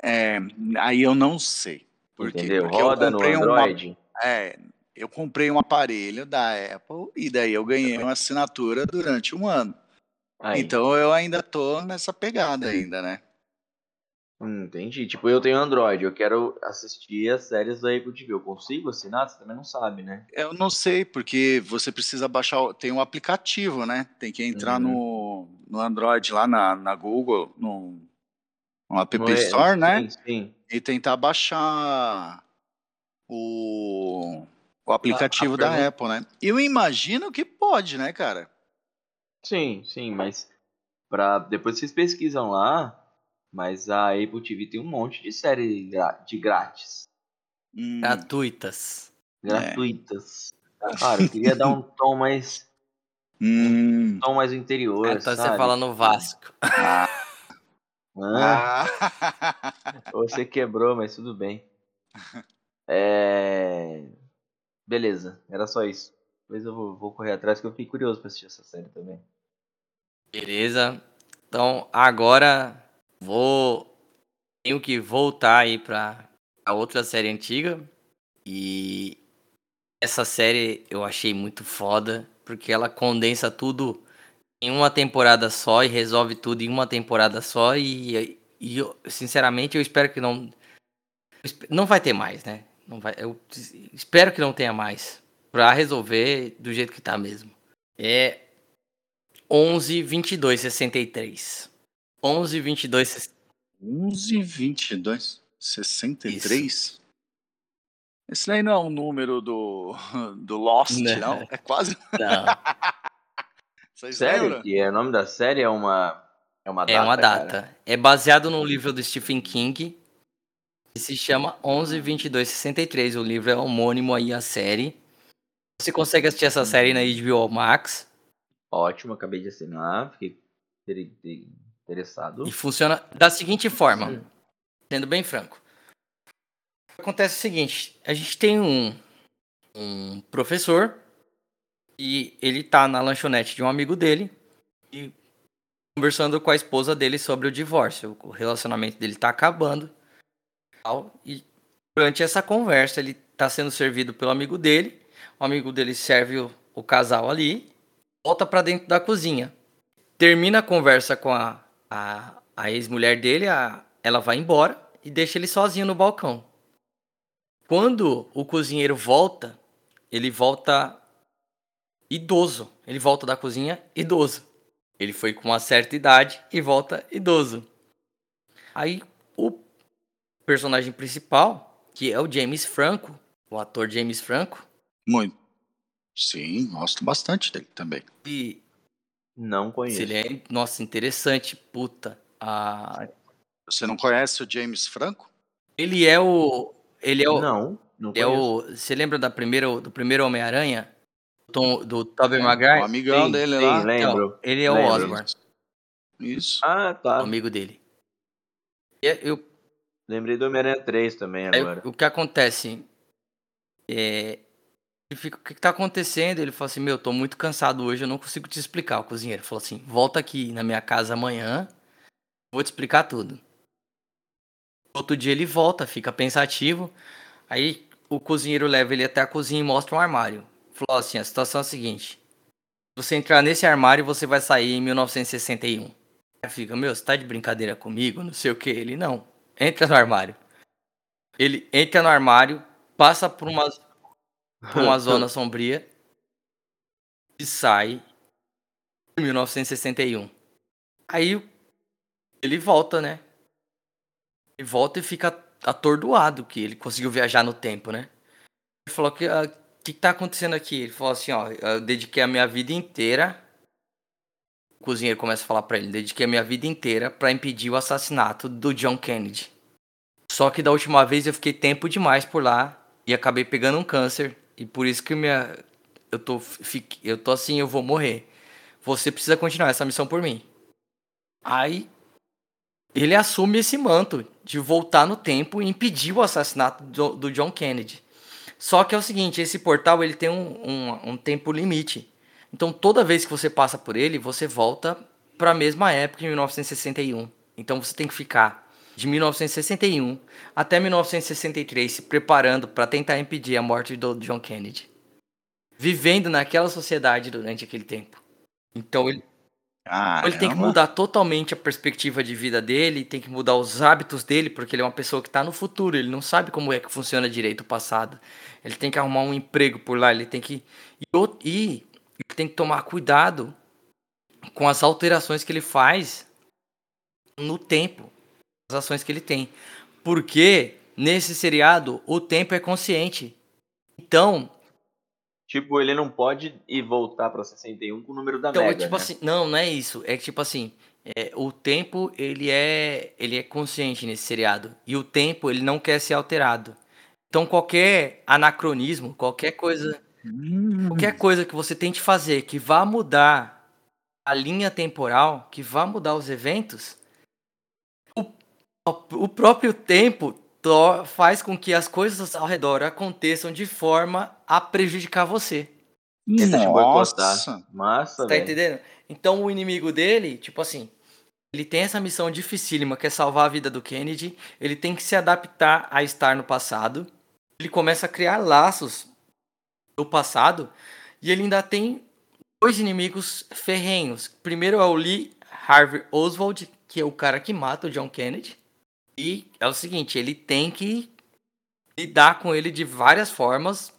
É, aí eu não sei. Por entendeu? Porque eu Roda no comprei uma- Android. É, eu comprei um aparelho da Apple e daí eu ganhei uma assinatura durante um ano. Aí. Então eu ainda tô nessa pegada ainda, né? Hum, entendi. Tipo, eu tenho Android, eu quero assistir as séries da Apple TV. Eu consigo assinar? Você também não sabe, né? Eu não sei, porque você precisa baixar, tem um aplicativo, né? Tem que entrar Uhum. no, no Android lá na, na Google, no, no App é- Store, né? Sim, sim. E tentar baixar o, o aplicativo da pergunta- Apple, né? Eu imagino que pode, né, cara? Sim, sim, mas pra... depois vocês pesquisam lá, mas a Apple TV tem um monte de série gra- de grátis, Hum, Gratuitas. gratuitas. Cara, eu queria dar um tom mais, hum, um tom mais interior, Ah, então você fala no Vasco. ah, Ah, você quebrou, mas tudo bem. É... Beleza, era só isso. Depois eu vou, vou correr atrás que eu fiquei curioso pra assistir essa série também. Beleza. Então agora vou. Tenho que voltar aí pra a outra série antiga. E essa série eu achei muito foda. Porque ela condensa tudo em uma temporada só e resolve tudo em uma temporada só. E, e eu, sinceramente, eu espero que não. Não vai ter mais, né? Não vai, eu espero que não tenha mais. Pra resolver do jeito que tá mesmo. É 11, 22, 63. 11, 22, 11, 22, 63? Isso. Esse daí não é um número do, do Lost, não. não? É quase. Não. Vocês Sério? Lembram? E o nome da série é uma. É uma data. É uma data. Cara. É baseado no livro do Stephen King. Que se chama 11, 22, 63. O livro é homônimo aí à série. Você consegue assistir essa série na HBO Max. Ótimo, acabei de assinar. Fiquei interessado. E funciona da seguinte forma. Sendo bem franco acontece o seguinte: a gente tem um, um professor e ele tá na lanchonete de um amigo dele e conversando com a esposa dele sobre o divórcio. O relacionamento dele tá acabando. E durante essa conversa, ele tá sendo servido pelo amigo dele. O amigo dele serve o, o casal ali, volta para dentro da cozinha. Termina a conversa com a, a, a ex-mulher dele, a, ela vai embora e deixa ele sozinho no balcão. Quando o cozinheiro volta, ele volta idoso. Ele volta da cozinha idoso. Ele foi com uma certa idade e volta idoso. Aí o personagem principal, que é o James Franco, o ator James Franco. Muito. Sim, gosto bastante dele também. E não conheço. Ele é, nossa, interessante, puta. Ah, Você não conhece o James Franco? Ele é o ele é o. Não, não é o, Você lembra da primeira, do primeiro Homem-Aranha? Do, do Tobey é, Maguire? O amigão sim, dele sim, lá. lembro. Então, ele é lembro. o Osborn. Isso. Ah, tá. O amigo dele. Eu, Lembrei do Homem-Aranha 3 também agora. o que acontece? É, ele fica, o que, está acontecendo? Ele falou assim: Meu, tô muito cansado hoje, eu não consigo te explicar. O cozinheiro falou assim: Volta aqui na minha casa amanhã, vou te explicar tudo. Outro dia ele volta, fica pensativo. Aí o cozinheiro leva ele até a cozinha e mostra um armário. Falou assim: a situação é a seguinte. Se você entrar nesse armário, você vai sair em 1961. Aí fica, meu, você tá de brincadeira comigo? Não sei o que. Ele, não. Entra no armário. Ele entra no armário, passa por uma, por uma zona sombria e sai em 1961. Aí ele volta, né? Ele volta e fica atordoado que ele conseguiu viajar no tempo, né? Ele falou que uh, que, que tá acontecendo aqui? Ele falou assim, ó, eu dediquei a minha vida inteira. O cozinheiro começa a falar para ele, dediquei a minha vida inteira para impedir o assassinato do John Kennedy. Só que da última vez eu fiquei tempo demais por lá e acabei pegando um câncer e por isso que minha eu tô fique, eu tô assim, eu vou morrer. Você precisa continuar essa missão por mim. Aí ele assume esse manto de voltar no tempo e impedir o assassinato do, do John Kennedy. Só que é o seguinte, esse portal ele tem um, um, um tempo limite. Então toda vez que você passa por ele, você volta para a mesma época, em 1961. Então você tem que ficar de 1961 até 1963 se preparando para tentar impedir a morte do John Kennedy. Vivendo naquela sociedade durante aquele tempo. Então ele, Caramba. Ele tem que mudar totalmente a perspectiva de vida dele, tem que mudar os hábitos dele, porque ele é uma pessoa que está no futuro, ele não sabe como é que funciona direito o passado. Ele tem que arrumar um emprego por lá, ele tem que. E, e ele tem que tomar cuidado com as alterações que ele faz no tempo, as ações que ele tem. Porque nesse seriado o tempo é consciente. Então, Tipo, ele não pode ir voltar pra 61 com o número da então, Mega, tipo né? assim, não, não é isso. É que tipo assim, é, o tempo ele é ele é consciente nesse seriado e o tempo ele não quer ser alterado. Então qualquer anacronismo, qualquer coisa, hum. qualquer coisa que você tente fazer que vá mudar a linha temporal, que vá mudar os eventos, o, o próprio tempo faz com que as coisas ao redor aconteçam de forma a prejudicar você. Nossa, massa, Tá véio. entendendo? Então o inimigo dele, tipo assim, ele tem essa missão dificílima que é salvar a vida do Kennedy. Ele tem que se adaptar a estar no passado. Ele começa a criar laços do passado e ele ainda tem dois inimigos ferrenhos. Primeiro é o Lee Harvey Oswald, que é o cara que mata o John Kennedy. E é o seguinte, ele tem que lidar com ele de várias formas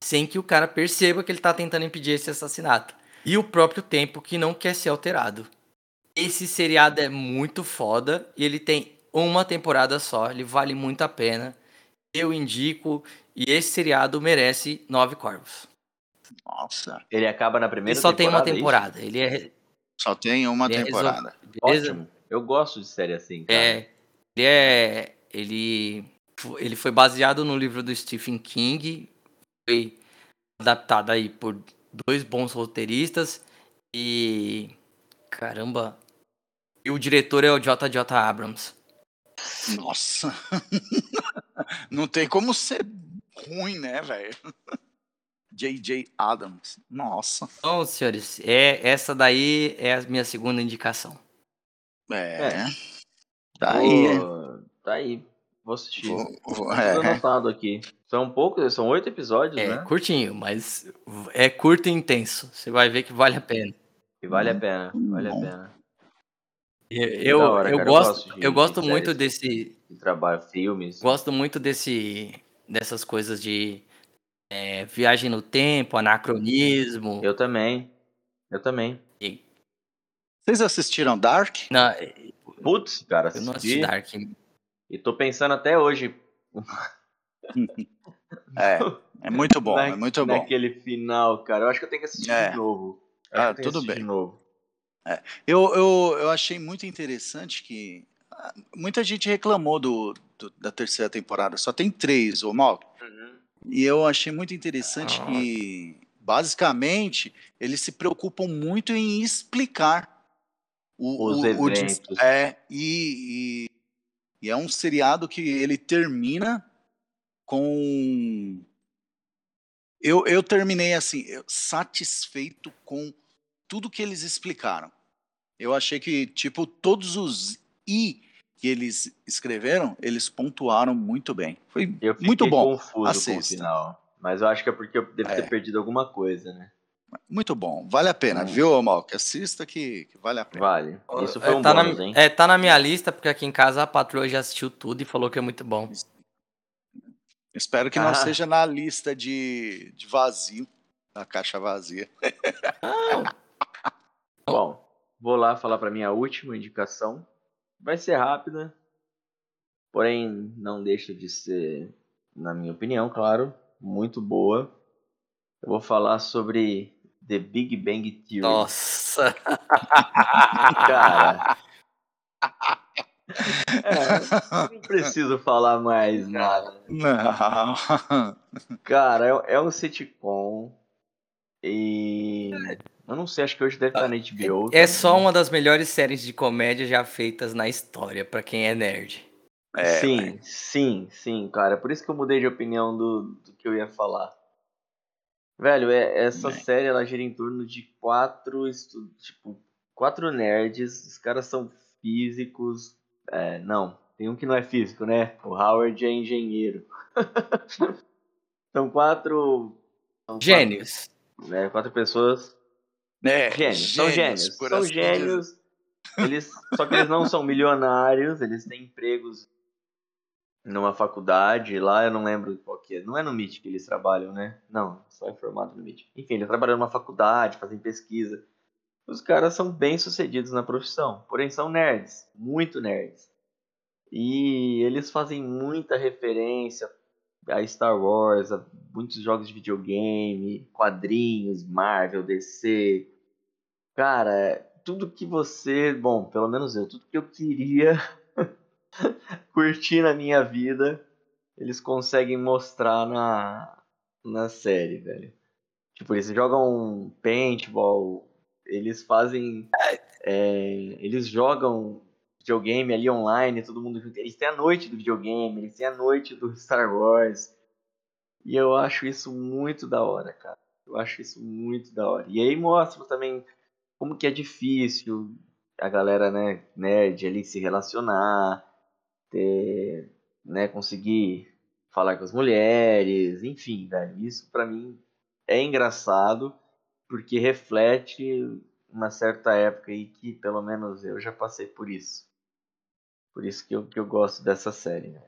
sem que o cara perceba que ele está tentando impedir esse assassinato. E o próprio tempo que não quer ser alterado. Esse seriado é muito foda e ele tem uma temporada só, ele vale muito a pena. Eu indico e esse seriado merece nove corvos. Nossa. Ele acaba na primeira ele só temporada. tem uma temporada. Ele é. Só tem uma ele é temporada. É Ótimo. Eu gosto de série assim. Cara. É. Ele é. Ele. Ele foi baseado no livro do Stephen King. Foi adaptado aí por dois bons roteiristas. E. Caramba. E o diretor é o JJ Abrams. Nossa. Não tem como ser ruim, né, velho? J.J. Adams. Nossa. Bom, senhores, é, essa daí é a minha segunda indicação. É. é. Tá aí. Tá aí. Vou assistir. Vou, vou, é. anotado aqui. São poucos, são oito episódios, é, né? É curtinho, mas é curto e intenso. Você vai ver que vale a pena. E vale a pena, vale a pena. Eu, eu, hora, eu, gosto, eu gosto, de, eu gosto de muito desse. De trabalho, filmes. Gosto muito desse, dessas coisas de é, viagem no tempo, anacronismo. Eu também. Eu também. E... Vocês assistiram Dark? Não, Putz, cara, assisti. Eu não assisti Dark. E tô pensando até hoje. é, é muito bom, Na, é muito bom. Naquele final, cara. Eu acho que eu tenho que assistir é. de novo. Ah, tudo bem. De novo. É. Eu, eu, eu achei muito interessante que ah, muita gente reclamou do, do da terceira temporada. Só tem três, ô Mal. Uhum. E eu achei muito interessante ah. que, basicamente, eles se preocupam muito em explicar o, os o, eventos. O, é, e, e, e é um seriado que ele termina com eu, eu terminei assim, satisfeito com tudo que eles explicaram. Eu achei que, tipo, todos os I que eles escreveram, eles pontuaram muito bem. Foi muito bom. confuso Assista. com o final. Mas eu acho que é porque eu devo é. ter perdido alguma coisa, né? Muito bom, vale a pena, hum. viu, Mal? Que assista que, que, vale a pena. Vale. Isso foi é, um tá bônus, na, hein? É, tá na minha lista, porque aqui em casa a patroa já assistiu tudo e falou que é muito bom. Espero que ah. não seja na lista de, de vazio, na caixa vazia. bom, vou lá falar para minha última indicação. Vai ser rápida, porém não deixa de ser, na minha opinião, claro, muito boa. Eu vou falar sobre The Big Bang Theory. Nossa! Cara. É, não preciso falar mais nada. Não. Cara, é, é um sitcom. E. Eu não sei, acho que hoje deve estar na HBO. É só uma das melhores séries de comédia já feitas na história, para quem é nerd. É, sim, sim, sim, cara. Por isso que eu mudei de opinião do, do que eu ia falar. Velho, é, essa Bem. série ela gira em torno de quatro tipo, quatro nerds. Os caras são físicos. É, não, tem um que não é físico, né? O Howard é engenheiro. são quatro. São gênios. Quatro, né, quatro pessoas. É, gênios, gênios, são gênios. São assim gênios. Eles, só que eles não são milionários, eles têm empregos numa faculdade lá, eu não lembro qual que é. Não é no MIT que eles trabalham, né? Não, só é formado no MIT. Enfim, eles trabalham numa faculdade, fazem pesquisa. Os caras são bem sucedidos na profissão, porém são nerds, muito nerds. E eles fazem muita referência a Star Wars, a muitos jogos de videogame, quadrinhos, Marvel, DC. Cara, tudo que você, bom, pelo menos eu, tudo que eu queria curtir na minha vida, eles conseguem mostrar na, na série, velho. Tipo, eles jogam paintball, eles fazem. É, eles jogam videogame ali online, todo mundo junto. Eles têm a noite do videogame, eles têm a noite do Star Wars. E eu acho isso muito da hora, cara. Eu acho isso muito da hora. E aí mostra também como que é difícil a galera, né, nerd ali se relacionar, ter, né, conseguir falar com as mulheres, enfim, velho. Isso para mim é engraçado porque reflete uma certa época aí que pelo menos eu já passei por isso. Por isso que eu, que eu gosto dessa série, né?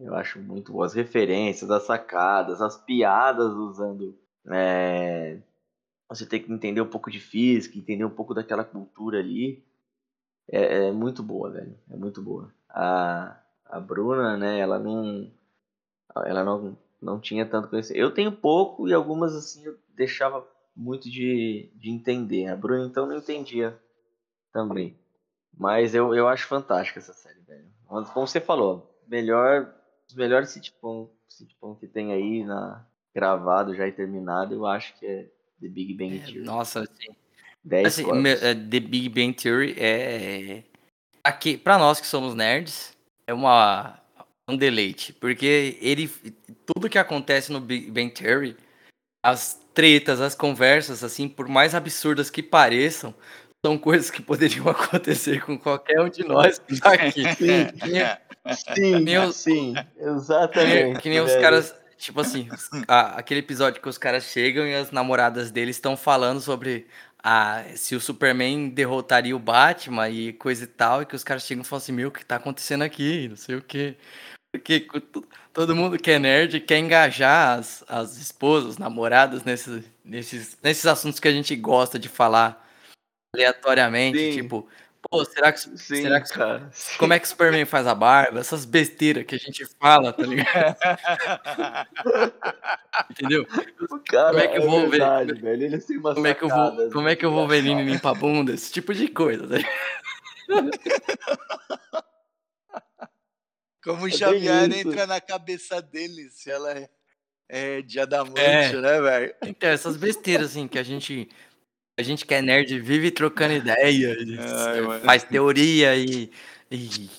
Eu acho muito boas referências, as sacadas, as piadas usando. É... Você tem que entender um pouco de física, entender um pouco daquela cultura ali. É, é muito boa, velho. É muito boa. A, a Bruna, né, ela não. Ela não, não tinha tanto conhecimento. Eu tenho pouco e algumas assim eu deixava muito de, de entender. A Bruna então não entendia também. Mas eu, eu acho fantástica essa série, velho. Como você falou, melhor, os melhores sitcom, sitcom que tem aí na, gravado já e terminado, eu acho que é The Big Bang é, Theory. nossa, assim, 10 assim, é, The Big Bang Theory é aqui para nós que somos nerds é uma um deleite, porque ele tudo que acontece no Big Bang Theory, as tretas, as conversas assim, por mais absurdas que pareçam, são coisas que poderiam acontecer com qualquer um de nós que tá aqui. Sim, sim, sim, exatamente. Que nem os caras, tipo assim, a, aquele episódio que os caras chegam e as namoradas deles estão falando sobre a, se o Superman derrotaria o Batman e coisa e tal, e que os caras chegam e falam assim, meu, o que tá acontecendo aqui? Não sei o que. Porque todo mundo que é nerd quer engajar as, as esposas, namoradas nesses, nesses, nesses assuntos que a gente gosta de falar aleatoriamente, Sim. tipo, pô, será que, Sim, será que cara. como é que o Superman faz a barba? Essas besteiras que a gente fala, tá ligado? Entendeu? Cara, como é que eu vou é verdade, ver? Velho, ele tem como é que eu vou, como é que eu vou ver ele limpar a bunda? Esse tipo de coisa, né? Como o é Xavier entra na cabeça dele se ela é, é dia da é. né, velho? Então, essas besteiras, assim, que a gente a gente que é nerd vive trocando ideia, Ai, faz teoria e, e,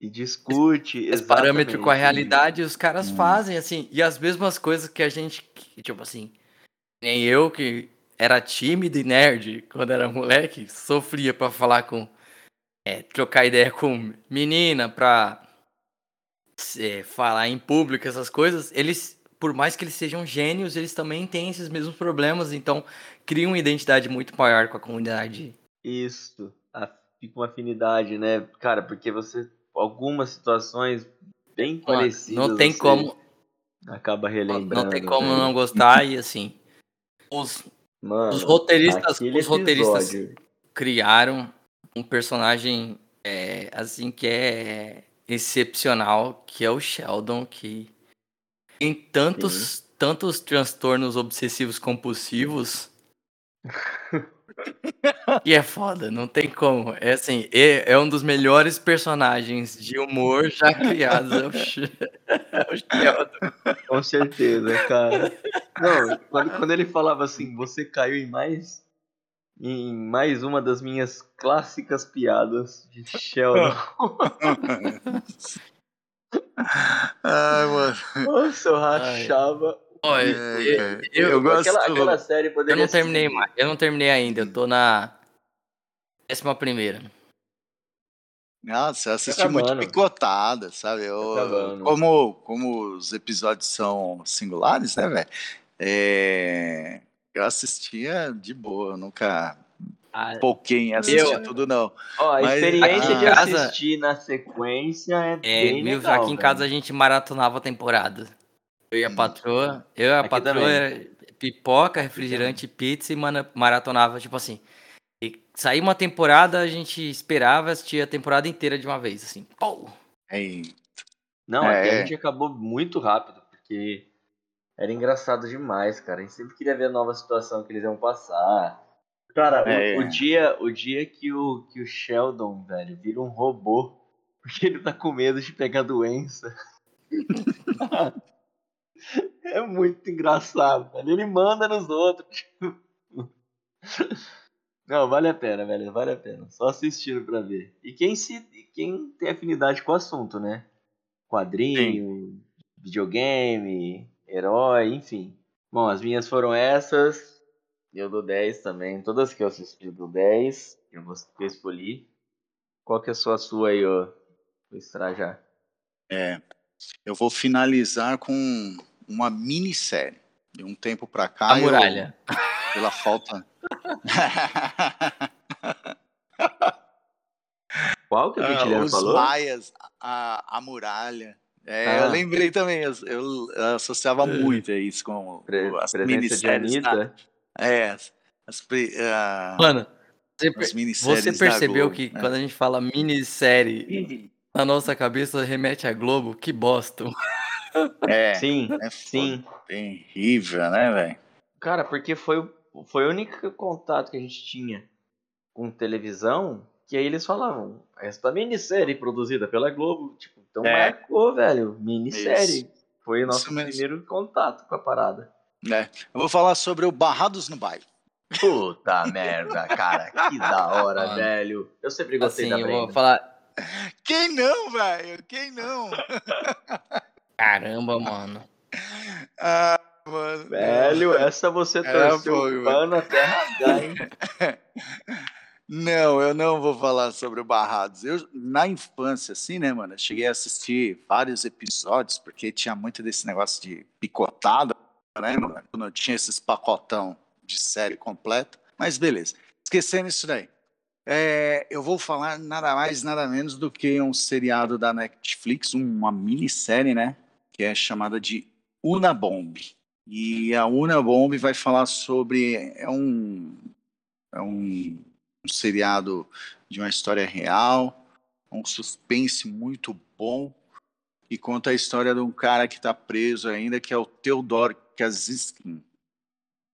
e discute. Esse parâmetro com a realidade, os caras hum. fazem assim, e as mesmas coisas que a gente, tipo assim, nem eu que era tímido e nerd quando era moleque, sofria para falar com é, trocar ideia com menina, pra é, falar em público, essas coisas, eles por mais que eles sejam gênios, eles também têm esses mesmos problemas, então criam uma identidade muito maior com a comunidade. Isso, fica uma afinidade, né? Cara, porque você, algumas situações bem Mano, parecidas. Não tem como. Acaba relembrando. Não tem como né? não gostar, e assim. Os, Mano, os roteiristas, os roteiristas criaram um personagem é, assim que é excepcional, que é o Sheldon, que tem tantos, tantos transtornos obsessivos compulsivos. e é foda, não tem como. É assim, é, é um dos melhores personagens de humor já criados. É o, Sheldon. Com certeza, cara. Não, quando, quando ele falava assim, você caiu em mais em mais uma das minhas clássicas piadas de Sheldon. Ai, mano. Nossa, eu rachava. Olha, eu, eu, eu, gosto. Aquela, aquela série poderia Eu não terminei mais. Eu não terminei ainda. Eu tô na décima primeira. Nossa, eu assisti muito picotada, sabe? Eu, como, como os episódios são singulares, né, velho? É, eu assistia de boa, eu nunca ah, pouquinho assistir tudo, não. Ó, a Mas, experiência de casa, assistir na sequência é, é bem meu, legal, Aqui em casa a gente maratonava a temporada. Eu e a patroa, eu e a aqui patroa, pipoca, refrigerante, pizza e maratonava, tipo assim. E saía uma temporada, a gente esperava assistir a temporada inteira de uma vez, assim. Pô! É. Não, é. aqui a gente acabou muito rápido, porque era engraçado demais, cara. A gente sempre queria ver a nova situação que eles iam passar. Cara, é, o, o, dia, o dia que o, que o Sheldon, velho, vira um robô, porque ele tá com medo de pegar doença. é muito engraçado, velho. Ele manda nos outros. Não, vale a pena, velho, vale a pena. Só assistindo pra ver. E quem, se, quem tem afinidade com o assunto, né? Quadrinho, Sim. videogame, herói, enfim. Bom, as minhas foram essas. Eu dou 10 também. Todas que eu assisti do 10. Eu, eu escolhi. Qual que é a sua, sua aí, ô? Vou estrajar. É. Eu vou finalizar com uma minissérie. De um tempo pra cá. A muralha. Eu, pela falta. Qual que o ah, os falou? Os Maias, a, a muralha. É, ah. Eu lembrei também, eu, eu associava é. muito a isso com Pre as minisséries. De Anitta. É, as, as uh, Mano, você, você percebeu Globo, que né? quando a gente fala minissérie, na nossa cabeça remete a Globo? Que bosta. É, sim, é sim. Terrível, né, velho? Cara, porque foi, foi o único contato que a gente tinha com televisão que aí eles falavam, essa minissérie produzida pela Globo, tipo, então é. marcou, velho, minissérie. Isso. Foi o nosso primeiro contato com a parada. É. Eu vou falar sobre o Barrados no Baile. Puta merda, cara, que da hora, velho. Eu sempre gostei assim, da Brenda. Eu vou falar... Quem não, velho? Quem não? Caramba, mano. Ah, mano. Velho, essa você é, torceu o pano até rasgar, hein? Não, eu não vou falar sobre o Barrados. Eu, na infância, assim, né, mano, eu cheguei a assistir vários episódios, porque tinha muito desse negócio de picotada, mano? Quando tinha esses pacotão de série completa. Mas beleza. Esquecendo isso daí. É, eu vou falar nada mais, nada menos do que um seriado da Netflix, uma minissérie, né? Que é chamada de Unabomb. E a Unabomb vai falar sobre. É um. É um um seriado de uma história real, um suspense muito bom, e conta a história de um cara que está preso ainda, que é o Theodor Kaczynski.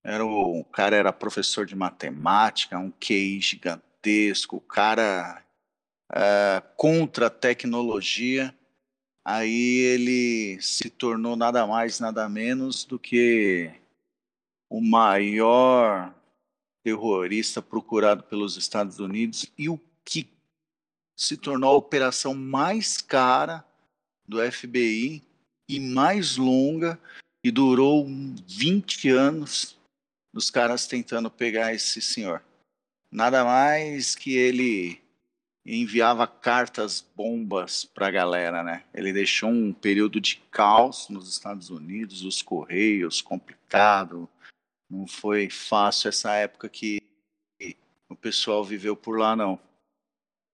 Era o, o cara era professor de matemática, um QI gigantesco, o cara é, contra a tecnologia. Aí ele se tornou nada mais, nada menos do que o maior terrorista procurado pelos Estados Unidos e o que se tornou a operação mais cara do FBI e mais longa e durou 20 anos dos caras tentando pegar esse senhor. Nada mais que ele enviava cartas bombas para a galera, né? Ele deixou um período de caos nos Estados Unidos, os correios complicado, não foi fácil essa época que o pessoal viveu por lá, não.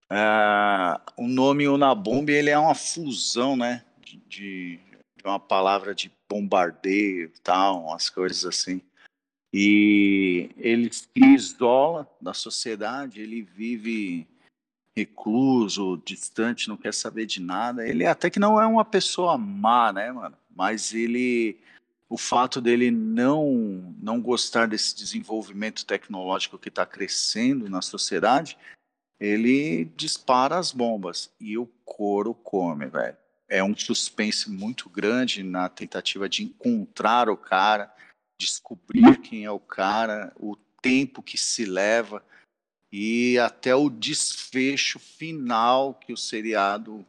Ah, o nome Unabomb ele é uma fusão, né, de, de, uma palavra de bombardeio, tal, umas coisas assim. E ele se isola da sociedade, ele vive recluso, distante, não quer saber de nada. Ele até que não é uma pessoa má, né, mano? Mas ele o fato dele não, não gostar desse desenvolvimento tecnológico que está crescendo na sociedade, ele dispara as bombas e o couro come, velho. É um suspense muito grande na tentativa de encontrar o cara, descobrir quem é o cara, o tempo que se leva e até o desfecho final que o seriado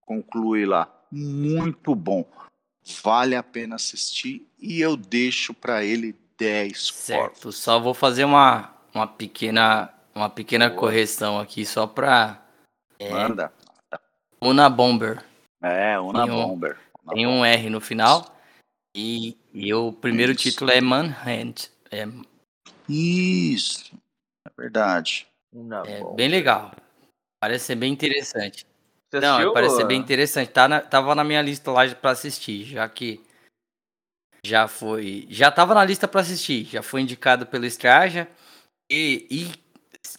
conclui lá. Muito bom vale a pena assistir e eu deixo para ele 10 Certo, só vou fazer uma, uma pequena uma pequena Boa. correção aqui só para é, Manda. Una Bomber. É, Una tem um, Bomber. Una tem um R no final. E, e o primeiro Isso. título é Manhunt. É... Isso. É verdade. Una é Bomber. bem legal. Parece ser bem interessante. Você Não, assistiu? parece ser bem interessante. Tá na, tava na minha lista lá para assistir, já que já foi, já tava na lista para assistir, já foi indicado pelo Straja e, e,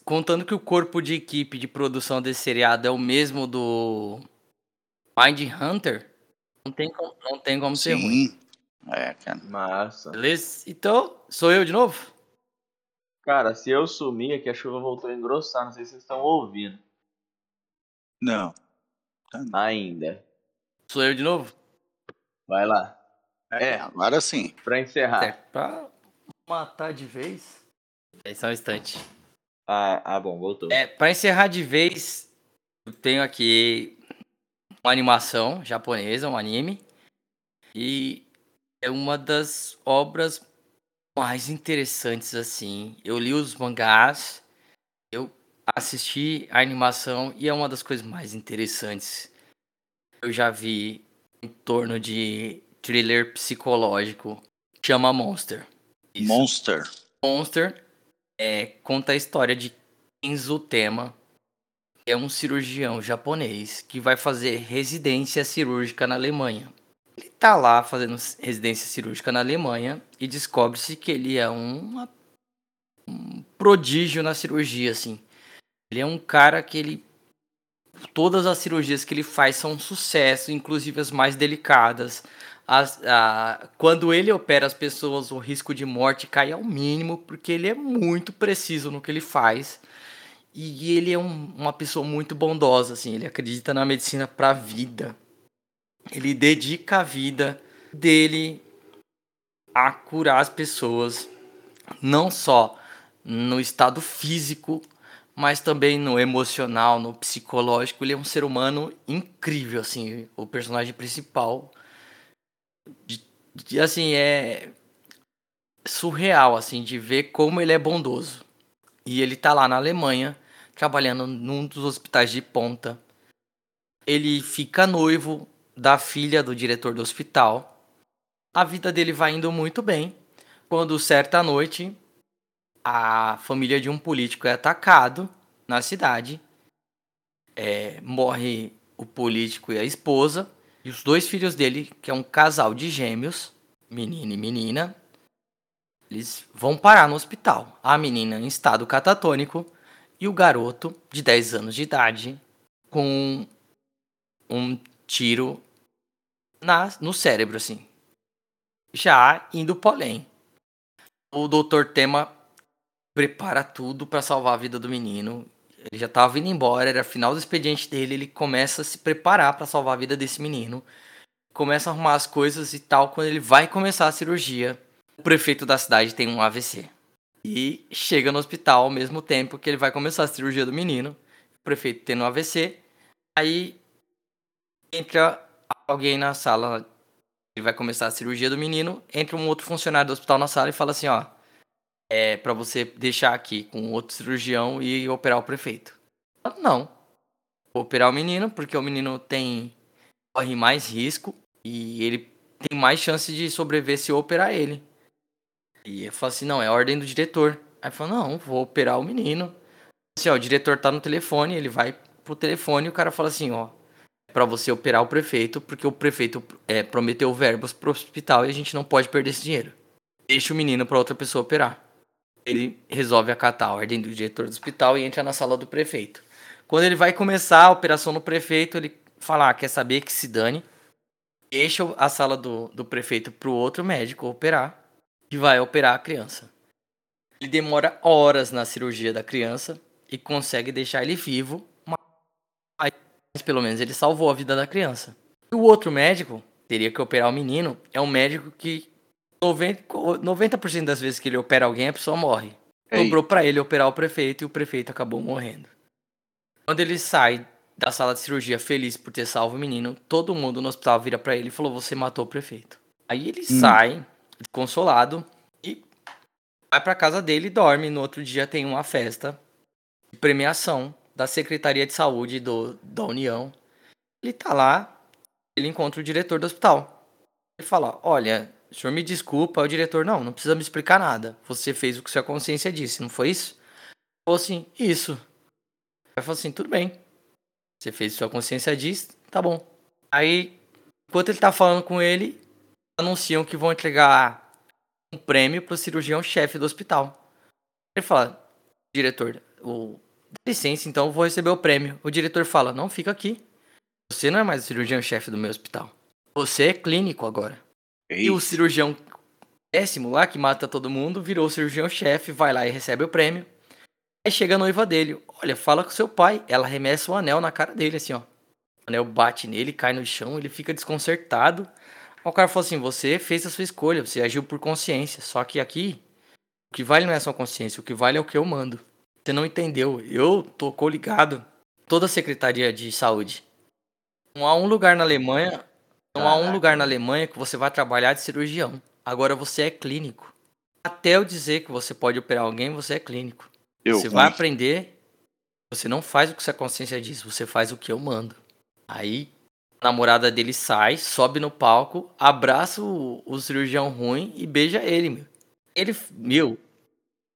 contando que o corpo de equipe de produção desse seriado é o mesmo do Mind Hunter, não tem como, não tem como Sim. ser ruim. É, cara. Massa. Beleza? Então, sou eu de novo? Cara, se eu sumir, é que a chuva voltou a engrossar, não sei se vocês estão ouvindo. Não. Ainda. Sou eu de novo? Vai lá. É, é agora sim. Pra encerrar. É, pra matar de vez. É só um instante. Ah, ah bom, voltou. É, pra encerrar de vez, eu tenho aqui uma animação japonesa, um anime. E é uma das obras mais interessantes, assim. Eu li os mangás, eu assisti a animação e é uma das coisas mais interessantes. Eu já vi em torno de thriller psicológico. Chama Monster. Isso. Monster. Monster é, conta a história de Kenzo Tema, que é um cirurgião japonês que vai fazer residência cirúrgica na Alemanha. Ele tá lá fazendo residência cirúrgica na Alemanha e descobre-se que ele é um, um prodígio na cirurgia, assim. Ele é um cara que ele todas as cirurgias que ele faz são um sucesso, inclusive as mais delicadas. As, a, quando ele opera as pessoas, o risco de morte cai ao mínimo, porque ele é muito preciso no que ele faz. E ele é um, uma pessoa muito bondosa, assim, ele acredita na medicina para a vida. Ele dedica a vida dele a curar as pessoas, não só no estado físico, mas também no emocional, no psicológico. Ele é um ser humano incrível, assim, o personagem principal. De, de, assim, é surreal, assim, de ver como ele é bondoso. E ele tá lá na Alemanha, trabalhando num dos hospitais de ponta. Ele fica noivo da filha do diretor do hospital. A vida dele vai indo muito bem. Quando certa noite a família de um político é atacado na cidade. É, morre o político e a esposa. E os dois filhos dele, que é um casal de gêmeos, menino e menina, eles vão parar no hospital. A menina em estado catatônico e o garoto de 10 anos de idade com um tiro na, no cérebro, assim. Já indo pro além. O doutor Tema prepara tudo para salvar a vida do menino. Ele já tava indo embora, era final do expediente dele, ele começa a se preparar para salvar a vida desse menino. Começa a arrumar as coisas e tal, quando ele vai começar a cirurgia, o prefeito da cidade tem um AVC e chega no hospital ao mesmo tempo que ele vai começar a cirurgia do menino. O prefeito tendo um AVC. Aí entra alguém na sala. Ele vai começar a cirurgia do menino. Entra um outro funcionário do hospital na sala e fala assim: ó. É para você deixar aqui com outro cirurgião e operar o prefeito. Não. Vou operar o menino porque o menino tem. corre mais risco e ele tem mais chance de sobreviver se eu operar ele. E eu falei assim, não, é ordem do diretor. Aí falou, não, vou operar o menino. Assim, ó, o diretor tá no telefone, ele vai pro telefone e o cara fala assim, ó, é pra você operar o prefeito, porque o prefeito é, prometeu verbos pro hospital e a gente não pode perder esse dinheiro. Deixa o menino pra outra pessoa operar. Ele resolve acatar a ordem do diretor do hospital e entra na sala do prefeito. Quando ele vai começar a operação no prefeito, ele fala, ah, quer saber que se dane. Deixa a sala do, do prefeito pro outro médico operar que vai operar a criança. Ele demora horas na cirurgia da criança e consegue deixar ele vivo, mas pelo menos ele salvou a vida da criança. E o outro médico, teria que operar o menino, é um médico que 90%, 90 das vezes que ele opera alguém, a pessoa morre. Sobrou para ele operar o prefeito e o prefeito acabou morrendo. Quando ele sai da sala de cirurgia feliz por ter salvo o menino, todo mundo no hospital vira para ele e falou: Você matou o prefeito. Aí ele hum. sai consolado e vai para casa dele e dorme. No outro dia tem uma festa de premiação da Secretaria de Saúde do, da União. Ele tá lá, ele encontra o diretor do hospital. Ele fala: Olha, o senhor me desculpa. O diretor: Não, não precisa me explicar nada. Você fez o que sua consciência disse, não foi isso? Falou assim: Isso. Ele falou assim: Tudo bem. Você fez o que sua consciência disse, tá bom. Aí, enquanto ele tá falando com ele, anunciam que vão entregar um prêmio para o cirurgião-chefe do hospital. Ele fala, diretor, o... dá licença, então eu vou receber o prêmio. O diretor fala, não, fica aqui. Você não é mais o cirurgião-chefe do meu hospital. Você é clínico agora. Eita. E o cirurgião péssimo lá, que mata todo mundo, virou o cirurgião-chefe, vai lá e recebe o prêmio. Aí chega a noiva dele. Olha, fala com seu pai. Ela remessa o anel na cara dele, assim, ó. O anel bate nele, cai no chão, ele fica desconcertado. O cara falou assim: você fez a sua escolha, você agiu por consciência. Só que aqui, o que vale não é a sua consciência, o que vale é o que eu mando. Você não entendeu. Eu tô coligado. Toda a Secretaria de Saúde. Não há um lugar na Alemanha. Não há um lugar na Alemanha que você vai trabalhar de cirurgião. Agora você é clínico. Até eu dizer que você pode operar alguém, você é clínico. Eu, você vai aprender. Você não faz o que sua consciência diz, você faz o que eu mando. Aí a namorada dele sai, sobe no palco, abraça o, o cirurgião ruim e beija ele, meu. Ele, meu,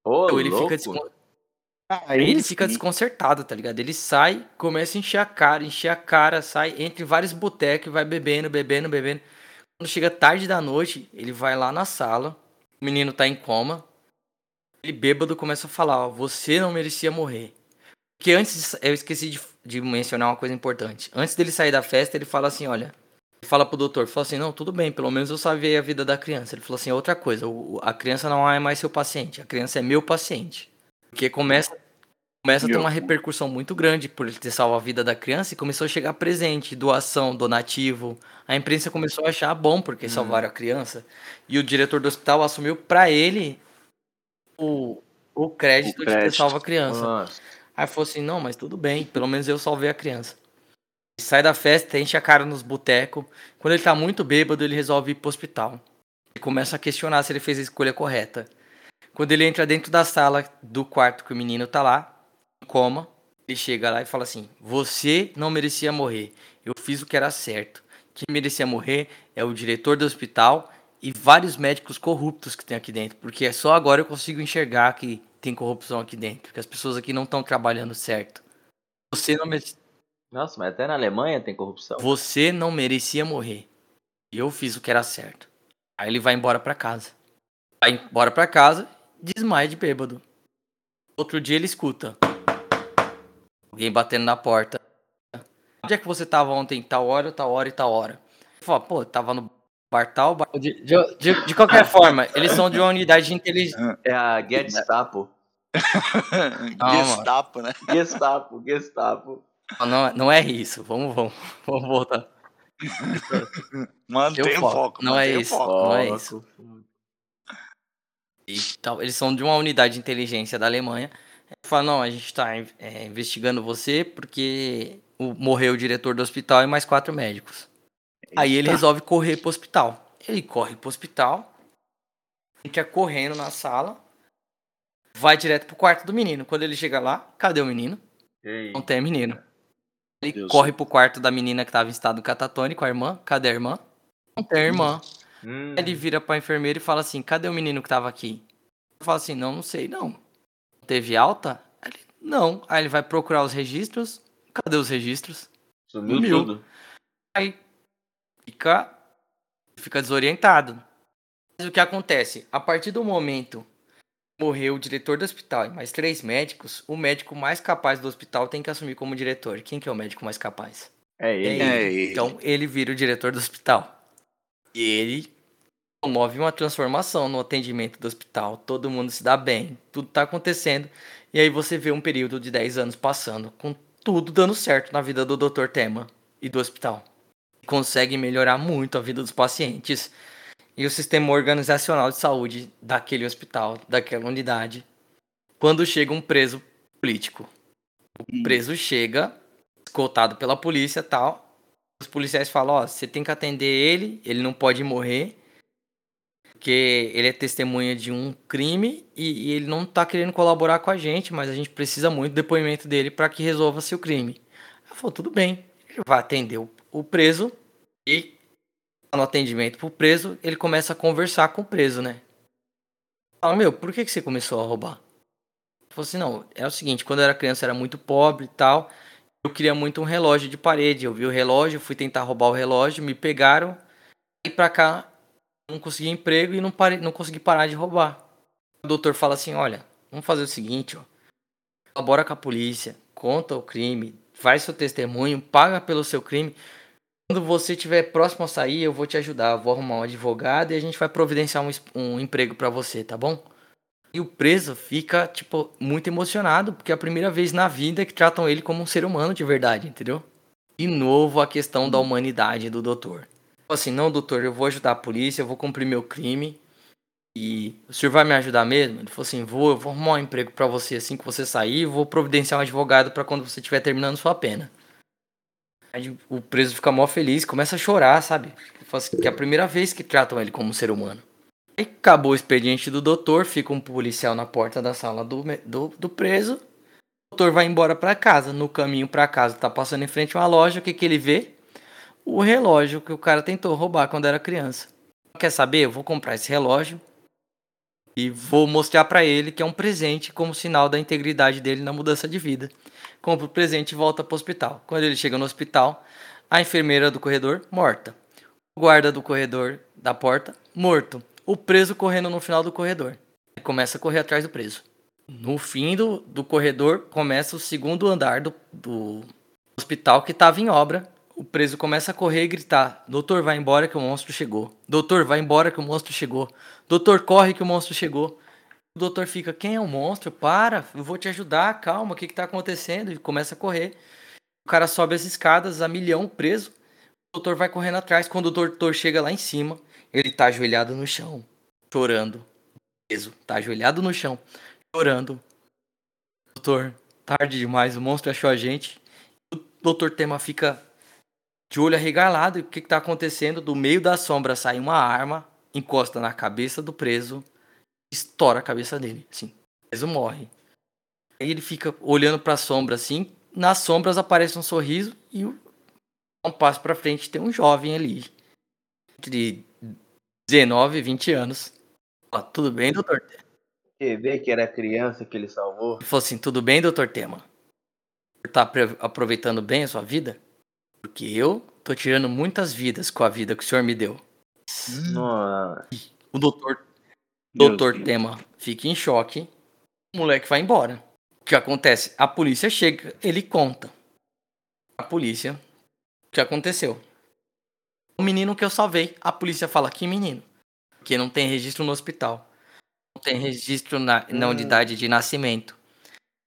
Ô, meu, ele louco. fica descon- Aí ele fica desconcertado, tá ligado? Ele sai, começa a encher a cara, encher a cara, sai entre vários botecos vai bebendo, bebendo, bebendo. Quando chega tarde da noite, ele vai lá na sala, o menino tá em coma. Ele bêbado começa a falar, ó, você não merecia morrer. Porque antes, de eu esqueci de, de mencionar uma coisa importante. Antes dele sair da festa, ele fala assim, olha, ele fala pro doutor, fala assim, não, tudo bem, pelo menos eu salvei a vida da criança. Ele falou assim, outra coisa, a criança não é mais seu paciente, a criança é meu paciente. Porque começa, começa a ter uma repercussão muito grande por ele ter salvo a vida da criança e começou a chegar presente, doação, donativo. A imprensa começou a achar bom porque salvaram a criança. E o diretor do hospital assumiu pra ele o, o crédito O de ter crédito. salvo a criança. Nossa. Aí falou assim, não, mas tudo bem, pelo menos eu salvei a criança. Ele sai da festa, enche a cara nos botecos. Quando ele tá muito bêbado, ele resolve ir pro hospital. Ele começa a questionar se ele fez a escolha correta. Quando ele entra dentro da sala do quarto que o menino tá lá, em coma, ele chega lá e fala assim: Você não merecia morrer. Eu fiz o que era certo. Quem merecia morrer é o diretor do hospital e vários médicos corruptos que tem aqui dentro. Porque é só agora eu consigo enxergar que tem corrupção aqui dentro. Que as pessoas aqui não estão trabalhando certo. Você não, mere- Nossa, mas até na Alemanha tem corrupção. você não merecia morrer. E eu fiz o que era certo. Aí ele vai embora pra casa. Vai embora pra casa, desmaia de bêbado. Outro dia ele escuta. Alguém batendo na porta. Onde é que você tava ontem? Tal hora, tal hora e tal hora. Ele fala, pô, tava no bar tal, bar... De, de, de- de qualquer forma, eles são de uma unidade de inteligência. É a Gestapo. Gestapo, né? Gestapo, Gestapo. Não, não é isso. Vamos, vamos, vamos voltar. Mantém o foco. foco. Não é isso. foco. Não é isso. E tal, eles são de uma unidade de inteligência da Alemanha. Ele fala, não, a gente está investigando você porque o- morreu o diretor do hospital e mais quatro médicos. Aí ele resolve correr pro hospital. Ele corre pro hospital, entra correndo na sala, vai direto pro quarto do menino. Quando ele chega lá, cadê o menino? Ei. Não tem menino. Ele Deus corre pro quarto da menina que tava em estado catatônico, a irmã. Cadê a irmã? Não tem a irmã. Hum. Aí Ele vira pra enfermeira e fala assim: cadê o menino que tava aqui? Eu falo assim: não, não sei, não. Teve alta? Ele, não. Aí ele vai procurar os registros. Cadê os registros? Sumiu Sumiu. tudo. Aí fica, fica desorientado. Mas o que acontece? A partir do momento que morreu o diretor do hospital e mais três médicos, o médico mais capaz do hospital tem que assumir como diretor. Quem que é o médico mais capaz? É É ele. ele. É ele. Então ele vira o diretor do hospital. E ele promove uma transformação no atendimento do hospital. Todo mundo se dá bem, tudo tá acontecendo. E aí você vê um período de 10 anos passando, com tudo dando certo na vida do Dr. Tema e do hospital. Consegue melhorar muito a vida dos pacientes e o sistema organizacional de saúde daquele hospital, daquela unidade. Quando chega um preso político. O preso chega, escoltado pela polícia tal. Os policiais falam, ó, você tem que atender ele, ele não pode morrer, porque ele é testemunha de um crime e, e ele não tá querendo colaborar com a gente, mas a gente precisa muito do depoimento dele para que resolva-se o crime. Ela falou, tudo bem. Ele vai atender o, o preso e no atendimento pro preso, ele começa a conversar com o preso, né? Fala, meu, por que, que você começou a roubar? Falou assim, não, é o seguinte, quando eu era criança eu era muito pobre e tal, eu queria muito um relógio de parede. Eu vi o relógio, fui tentar roubar o relógio, me pegaram e pra cá não consegui emprego e não, parei, não consegui parar de roubar. O doutor fala assim: olha, vamos fazer o seguinte, ó. Colabora com a polícia, conta o crime, faz seu testemunho, paga pelo seu crime. Quando você estiver próximo a sair, eu vou te ajudar. Vou arrumar um advogado e a gente vai providenciar um, um emprego pra você, tá bom? E o preso fica, tipo, muito emocionado, porque é a primeira vez na vida que tratam ele como um ser humano de verdade, entendeu? De novo a questão da humanidade do doutor. Assim, não, doutor, eu vou ajudar a polícia, eu vou cumprir meu crime. E o senhor vai me ajudar mesmo? Ele falou assim: vou, eu vou arrumar um emprego para você assim que você sair, vou providenciar um advogado para quando você estiver terminando sua pena. Aí o preso fica mó feliz, começa a chorar, sabe? Assim, que é a primeira vez que tratam ele como um ser humano. Aí acabou o expediente do doutor, fica um policial na porta da sala do, do, do preso. O doutor vai embora para casa. No caminho para casa, tá passando em frente a uma loja, o que, que ele vê? O relógio que o cara tentou roubar quando era criança. Quer saber? Eu vou comprar esse relógio e vou mostrar para ele que é um presente como sinal da integridade dele na mudança de vida. Compra o presente e volta para o hospital. Quando ele chega no hospital, a enfermeira do corredor morta. O guarda do corredor da porta morto. O preso correndo no final do corredor. Ele começa a correr atrás do preso. No fim do, do corredor começa o segundo andar do, do hospital que estava em obra o preso começa a correr e gritar: Doutor, vai embora que o monstro chegou. Doutor, vai embora que o monstro chegou. Doutor, corre que o monstro chegou. O doutor fica: Quem é o monstro? Para, eu vou te ajudar, calma, o que está acontecendo? E começa a correr. O cara sobe as escadas a milhão preso. O doutor vai correndo atrás. Quando o doutor chega lá em cima, ele está ajoelhado no chão, chorando. Preso, tá ajoelhado no chão, chorando. Doutor, tarde demais, o monstro achou a gente. O doutor Tema fica de olho arregalado, o que está acontecendo? Do meio da sombra sai uma arma, encosta na cabeça do preso, estoura a cabeça dele, assim. O preso morre. Aí ele fica olhando para a sombra assim, nas sombras aparece um sorriso e um passo para frente tem um jovem ali, entre 19 e 20 anos. Tudo bem, doutor? Você vê que era criança que ele salvou? Ele falou assim: tudo bem, doutor Tema? Tá aproveitando bem a sua vida? Porque eu tô tirando muitas vidas com a vida que o senhor me deu. Nossa. O doutor, doutor Tema fica em choque. O moleque vai embora. O que acontece? A polícia chega, ele conta. A polícia. O que aconteceu? O menino que eu salvei, a polícia fala: Que menino? Porque não tem registro no hospital. Não tem registro na, na hum. unidade de nascimento.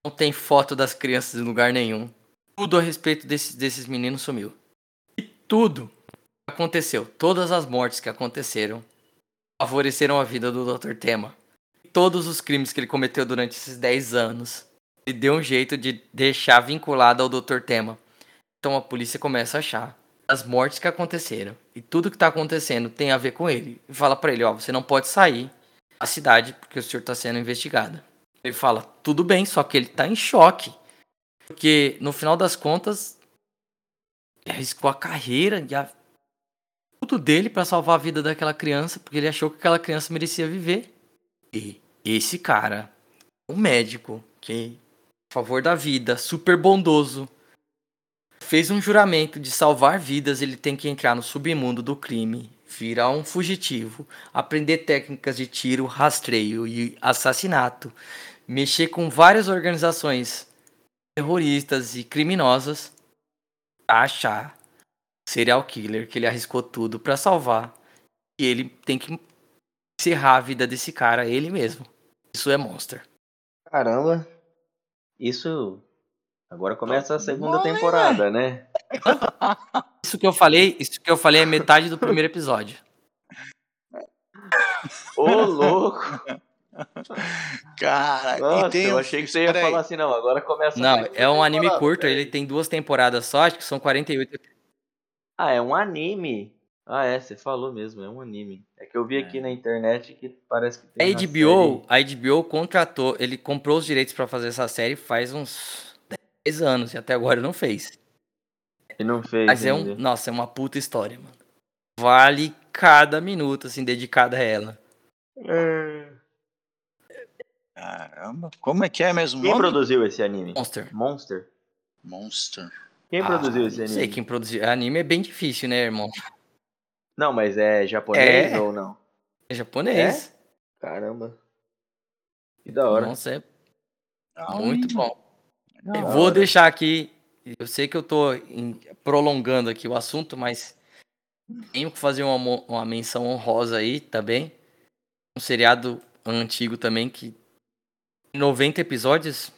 Não tem foto das crianças em lugar nenhum tudo a respeito desses, desses meninos sumiu. E tudo aconteceu. Todas as mortes que aconteceram favoreceram a vida do Dr. Tema. Todos os crimes que ele cometeu durante esses 10 anos, ele deu um jeito de deixar vinculado ao Dr. Tema. Então a polícia começa a achar as mortes que aconteceram e tudo que está acontecendo tem a ver com ele. E fala para ele, ó, você não pode sair da cidade porque o senhor está sendo investigado. Ele fala, tudo bem, só que ele está em choque. Porque no final das contas, arriscou a carreira e a... tudo dele para salvar a vida daquela criança, porque ele achou que aquela criança merecia viver. E esse cara, um médico que a favor da vida, super bondoso, fez um juramento de salvar vidas, ele tem que entrar no submundo do crime, virar um fugitivo, aprender técnicas de tiro, rastreio e assassinato, mexer com várias organizações terroristas e criminosos a achar serial killer que ele arriscou tudo para salvar e ele tem que encerrar a vida desse cara ele mesmo. Isso é Monster. Caramba. Isso agora começa a segunda temporada, né? Isso que eu falei, isso que eu falei é metade do primeiro episódio. Ô, louco! Cara, Nossa, tem... eu achei que você ia Pera falar aí. assim, não, agora começa Não, é um anime curto, ele tem duas temporadas só, acho que são 48 Ah, é um anime? Ah, é, você falou mesmo, é um anime. É que eu vi aqui é. na internet que parece que tem A HBO, a HBO contratou, ele comprou os direitos para fazer essa série faz uns 10 anos e até agora não fez. E não fez. Mas é um, nossa, é uma puta história, mano. Vale cada minuto assim dedicado a ela. É... Caramba, como é que é mesmo? Quem nome? produziu esse anime? Monster. Monster. Monster. Quem ah, produziu esse anime? Sei quem produziu. Anime é bem difícil, né, irmão? Não, mas é japonês é. ou não? É japonês. É? Caramba. Que da hora. Nossa, é muito bom. Eu vou deixar aqui. Eu sei que eu tô prolongando aqui o assunto, mas tenho que fazer uma, uma menção honrosa aí também. Um seriado antigo também que 90 episódios,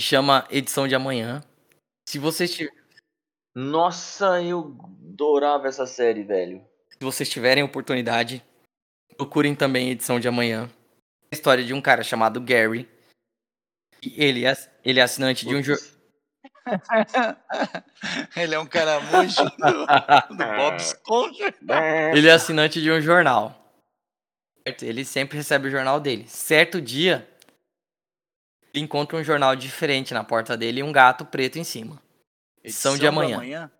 chama Edição de Amanhã. Se vocês Nossa, eu adorava essa série, velho. Se vocês tiverem oportunidade, Procurem também a edição de amanhã. A história de um cara chamado Gary. Ele é, ele é assinante de um jornal. Ele é um caramujo do, do Bob Esponja. Ele é assinante de um jornal. Ele sempre recebe o jornal dele. Certo dia, ele encontra um jornal diferente na porta dele e um gato preto em cima. Edição de da amanhã.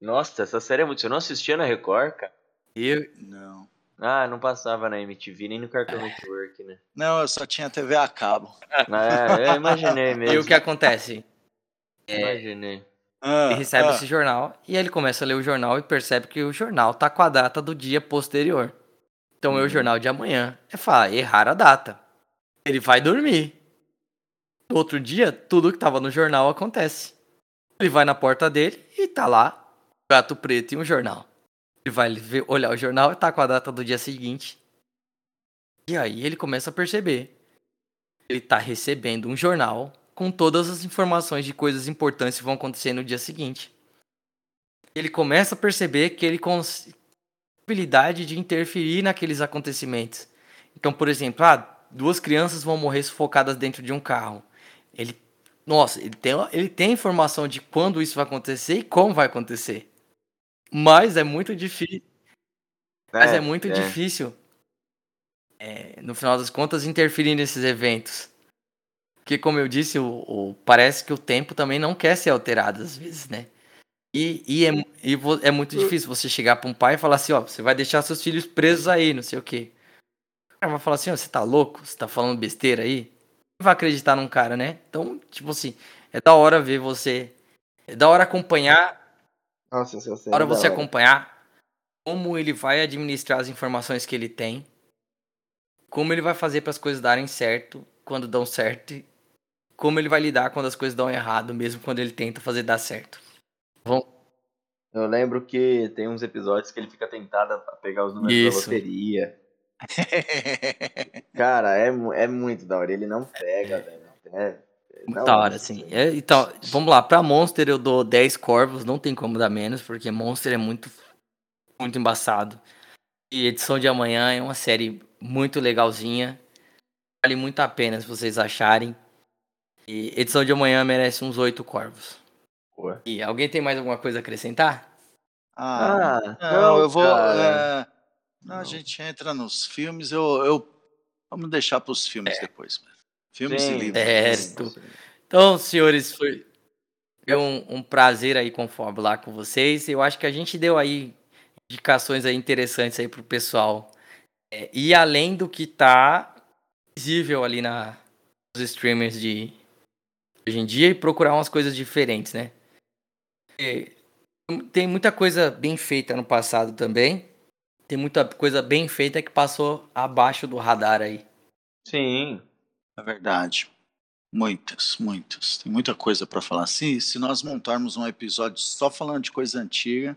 Nossa, essa série é muito. Você não assistia na Record, cara? Eu, Não. Ah, não passava na MTV nem no Cartoon Network, né? Não, eu só tinha TV a cabo. Ah, é, eu imaginei mesmo. e o que acontece? Imaginei. Ah, Ele recebe ah, esse jornal e aí ele começa a ler o jornal e percebe que o jornal tá com a data do dia posterior. Então é o jornal de amanhã. Ele fala, errar a data. Ele vai dormir. No outro dia, tudo que tava no jornal acontece. Ele vai na porta dele e tá lá, o gato preto e um jornal. Ele vai ver- olhar o jornal e tá com a data do dia seguinte. E aí ele começa a perceber. Ele tá recebendo um jornal com todas as informações de coisas importantes que vão acontecer no dia seguinte. Ele começa a perceber que ele cons habilidade de interferir naqueles acontecimentos. Então, por exemplo, ah, duas crianças vão morrer sufocadas dentro de um carro. Ele, nossa, ele tem, ele tem informação de quando isso vai acontecer e como vai acontecer. Mas é muito difícil. Mas é, muito difícil, é, no final das contas, interferir nesses eventos. Porque, como eu disse, o, o- parece que o tempo também não quer ser alterado às vezes, né? E, e, é, e é muito difícil você chegar para um pai e falar assim, ó, você vai deixar seus filhos presos aí, não sei o quê. O cara vai falar assim, ó, você tá louco? Você tá falando besteira aí? Vai acreditar num cara, né? Então, tipo assim, é da hora ver você... É da hora acompanhar Nossa, série. Hora é da você hora. acompanhar como ele vai administrar as informações que ele tem, como ele vai fazer para as coisas darem certo quando dão certo, e como ele vai lidar quando as coisas dão errado, mesmo quando ele tenta fazer dar certo. Bom, Eu lembro que tem uns episódios que ele fica tentado a pegar os números Isso. da loteria. Cara, é, é muito da hora. Ele não pega, velho. É, é muito da hora, assim. É, então, vamos lá, pra Monster eu dou 10 corvos, não tem como dar menos, porque Monster é muito, muito embaçado. E edição de amanhã é uma série muito legalzinha. Vale muito a pena se vocês acharem. E edição de amanhã merece uns 8 corvos. Pô. E alguém tem mais alguma coisa a acrescentar? Ah, Ah, não, eu vou. cara. É, não, a gente entra nos filmes. Eu, eu vamos deixar para os filmes depois. Filmes Sim. e livros. É, tu- Então, senhores, foi um, um prazer aí confabular com vocês. Eu acho que a gente deu aí indicações aí interessantes aí pro pessoal. É, e além do que tá visível ali na, nos streamers de hoje em dia e procurar umas coisas diferentes, né? É, tem muita coisa bem feita no passado também. Tem muita coisa bem feita que passou abaixo do radar aí. Sim. É verdade. Muitas, muitas. Tem muita coisa para falar. Se, se nós montarmos um episódio só falando de coisa antiga.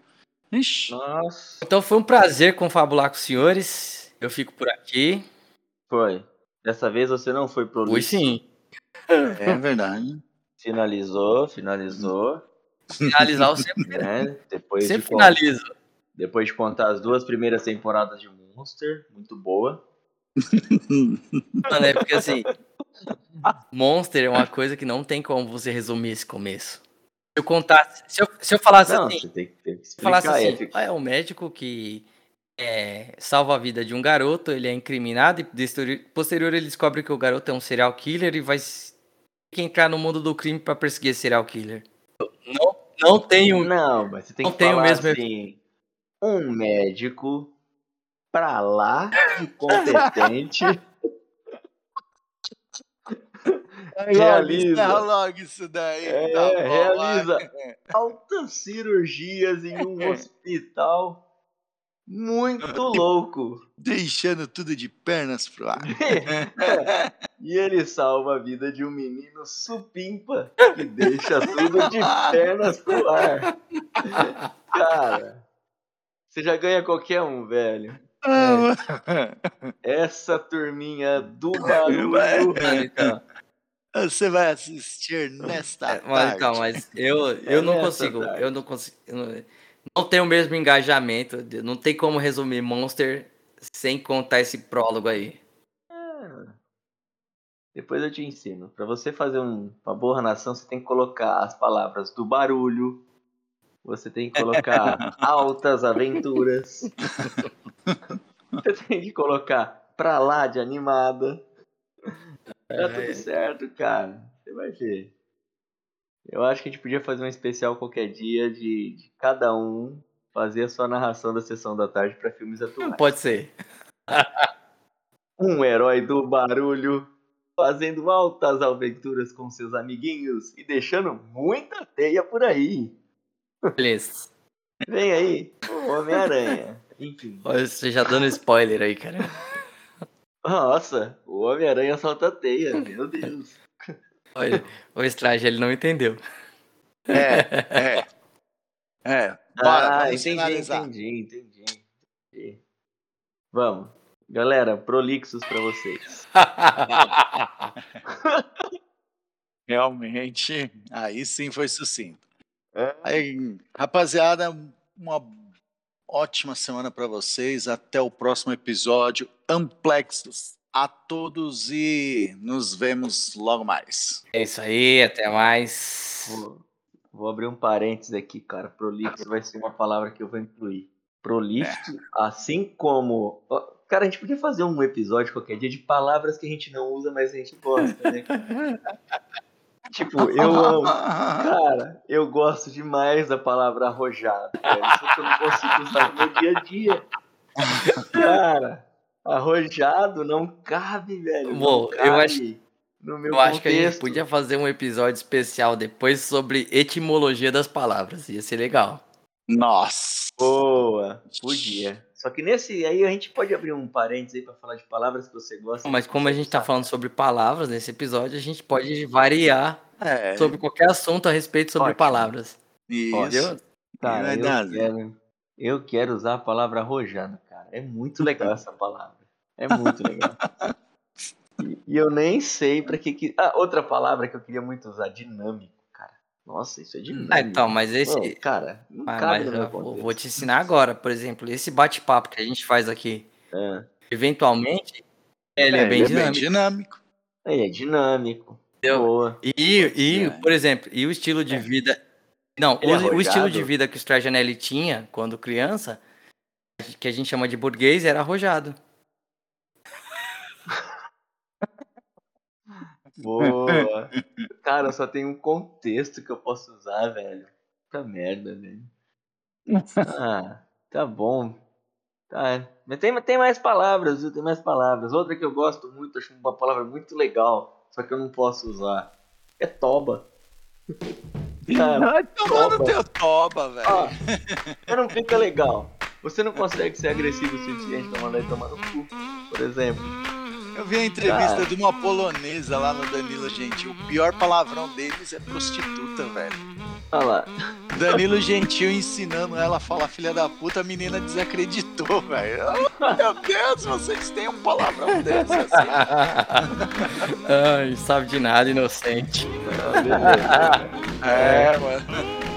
Ixi, Nossa. Então foi um prazer confabular com os senhores. Eu fico por aqui. Foi. Dessa vez você não foi pro Fui sim. é verdade. Finalizou, finalizou. Finalizar eu sempre, Né? Depois, sempre de finalizo. Depois de contar as duas primeiras temporadas de Monster, muito boa. Mano, é porque assim, Monster é uma coisa que não tem como você resumir esse começo. Se eu contasse, se eu, se eu falasse Não, assim, você tem, que- tem que se eu falasse explicar. assim, é, fica- ah, é um médico que é, salva a vida de um garoto, ele é incriminado e posterior ele descobre que o garoto é um serial killer e vai que entrar no mundo do crime pra perseguir esse serial killer. Não, não tenho Não, mas você tem Não que tem o falar mesmo assim, um médico pra lá, incompetente, realiza, Encerra logo isso daí. é, tá bom, realiza vai. altas cirurgias em um hospital muito louco. Deixando tudo de pernas pro ar. E ele salva a vida de um menino supimpa que deixa tudo de pernas pro ar. Cara, você já ganha qualquer um, velho. Essa turminha do barulho. Então, Você vai assistir nesta É, mas, então, tarde. mas eu, eu não nessa consigo, tarde. eu não consigo, eu não, não tenho o mesmo engajamento, não tem como resumir Monster sem contar esse prólogo aí? Depois eu te ensino. Para você fazer um, uma boa narração, você tem que colocar as palavras do barulho. Você tem que colocar altas aventuras. Você tem que colocar pra lá de animada. Tá tudo certo, cara. Você vai ver. Eu acho que a gente podia fazer um especial qualquer dia de, de cada um fazer a sua narração da sessão da tarde para filmes atuais. Pode ser. um herói do barulho fazendo altas aventuras com seus amiguinhos e deixando muita teia por aí. Beleza. Vem aí, o Homem-Aranha. Enfim. Olha, você já dando spoiler aí, cara. Nossa, o Homem-Aranha solta teia, meu Deus. Olha, o Straje, ele não entendeu. É, é. É, bora, ah, vamos entendi, entendi, entendi, entendi. Vamos. Galera, prolixos para vocês. Realmente, aí sim foi sucinto. É. Aí, rapaziada, uma ótima semana para vocês. Até o próximo episódio. Amplexos a todos e nos vemos logo mais. É isso aí, até mais. Vou, vou abrir um parênteses aqui, cara. Prolixo vai ser uma palavra que eu vou incluir. Prolixo, é. assim como Cara, a gente podia fazer um episódio qualquer dia de palavras que a gente não usa, mas a gente gosta, né? tipo, eu amo. Cara, eu gosto demais da palavra arrojado, velho. Só que eu não consigo usar no meu dia a dia. Cara, arrojado não cabe, velho. Bom, cabe eu acho. No meu eu acho que a gente podia fazer um episódio especial depois sobre etimologia das palavras. Ia ser legal. Nossa! Boa! Podia. Só que nesse aí a gente pode abrir um parênteses aí pra falar de palavras que você gosta. Mas como a gente tá falando sobre palavras nesse episódio, a gente pode variar é. sobre qualquer assunto a respeito sobre Ótimo. palavras. Isso. Tá, é eu quero, eu quero usar a palavra arrojado, cara. É muito legal essa palavra. É muito legal. e, e eu nem sei para que que... Ah, outra palavra que eu queria muito usar, dinâmico. Nossa, isso é demais. Ah, então, mas esse. cara, não ah, cabe no meu vou, vou te ensinar agora, por exemplo, esse bate-papo que a gente faz aqui. É. Eventualmente, ele é, é bem ele dinâmico. É bem dinâmico. Ele é dinâmico. Boa. E, e é. por exemplo, e o estilo de é. vida. Não, o, é o, estilo de vida que o Strajanelli tinha quando criança, que a gente chama de burguês, era arrojado. Boa. Cara, só tem um contexto que eu posso usar, velho. Puta merda, velho. Ah, tá bom. Tá. Mas tem, tem mais palavras, viu? Tem mais palavras. Outra que eu gosto muito, acho uma palavra muito legal, só que eu não posso usar. É toba. Cara, tomando teu toba, velho. Ah, não fica legal. Você não consegue ser agressivo o suficiente pra mandar ele tomar no cu, por exemplo. Eu vi a entrevista Cara. de uma polonesa lá no Danilo Gentil. O pior palavrão deles é prostituta, velho. Olha lá. Danilo Gentil ensinando ela a falar filha da puta, a menina desacreditou, velho. Oh, meu Deus, vocês têm um palavrão desse assim. Ai, sabe de nada, inocente. Ah, é, mano.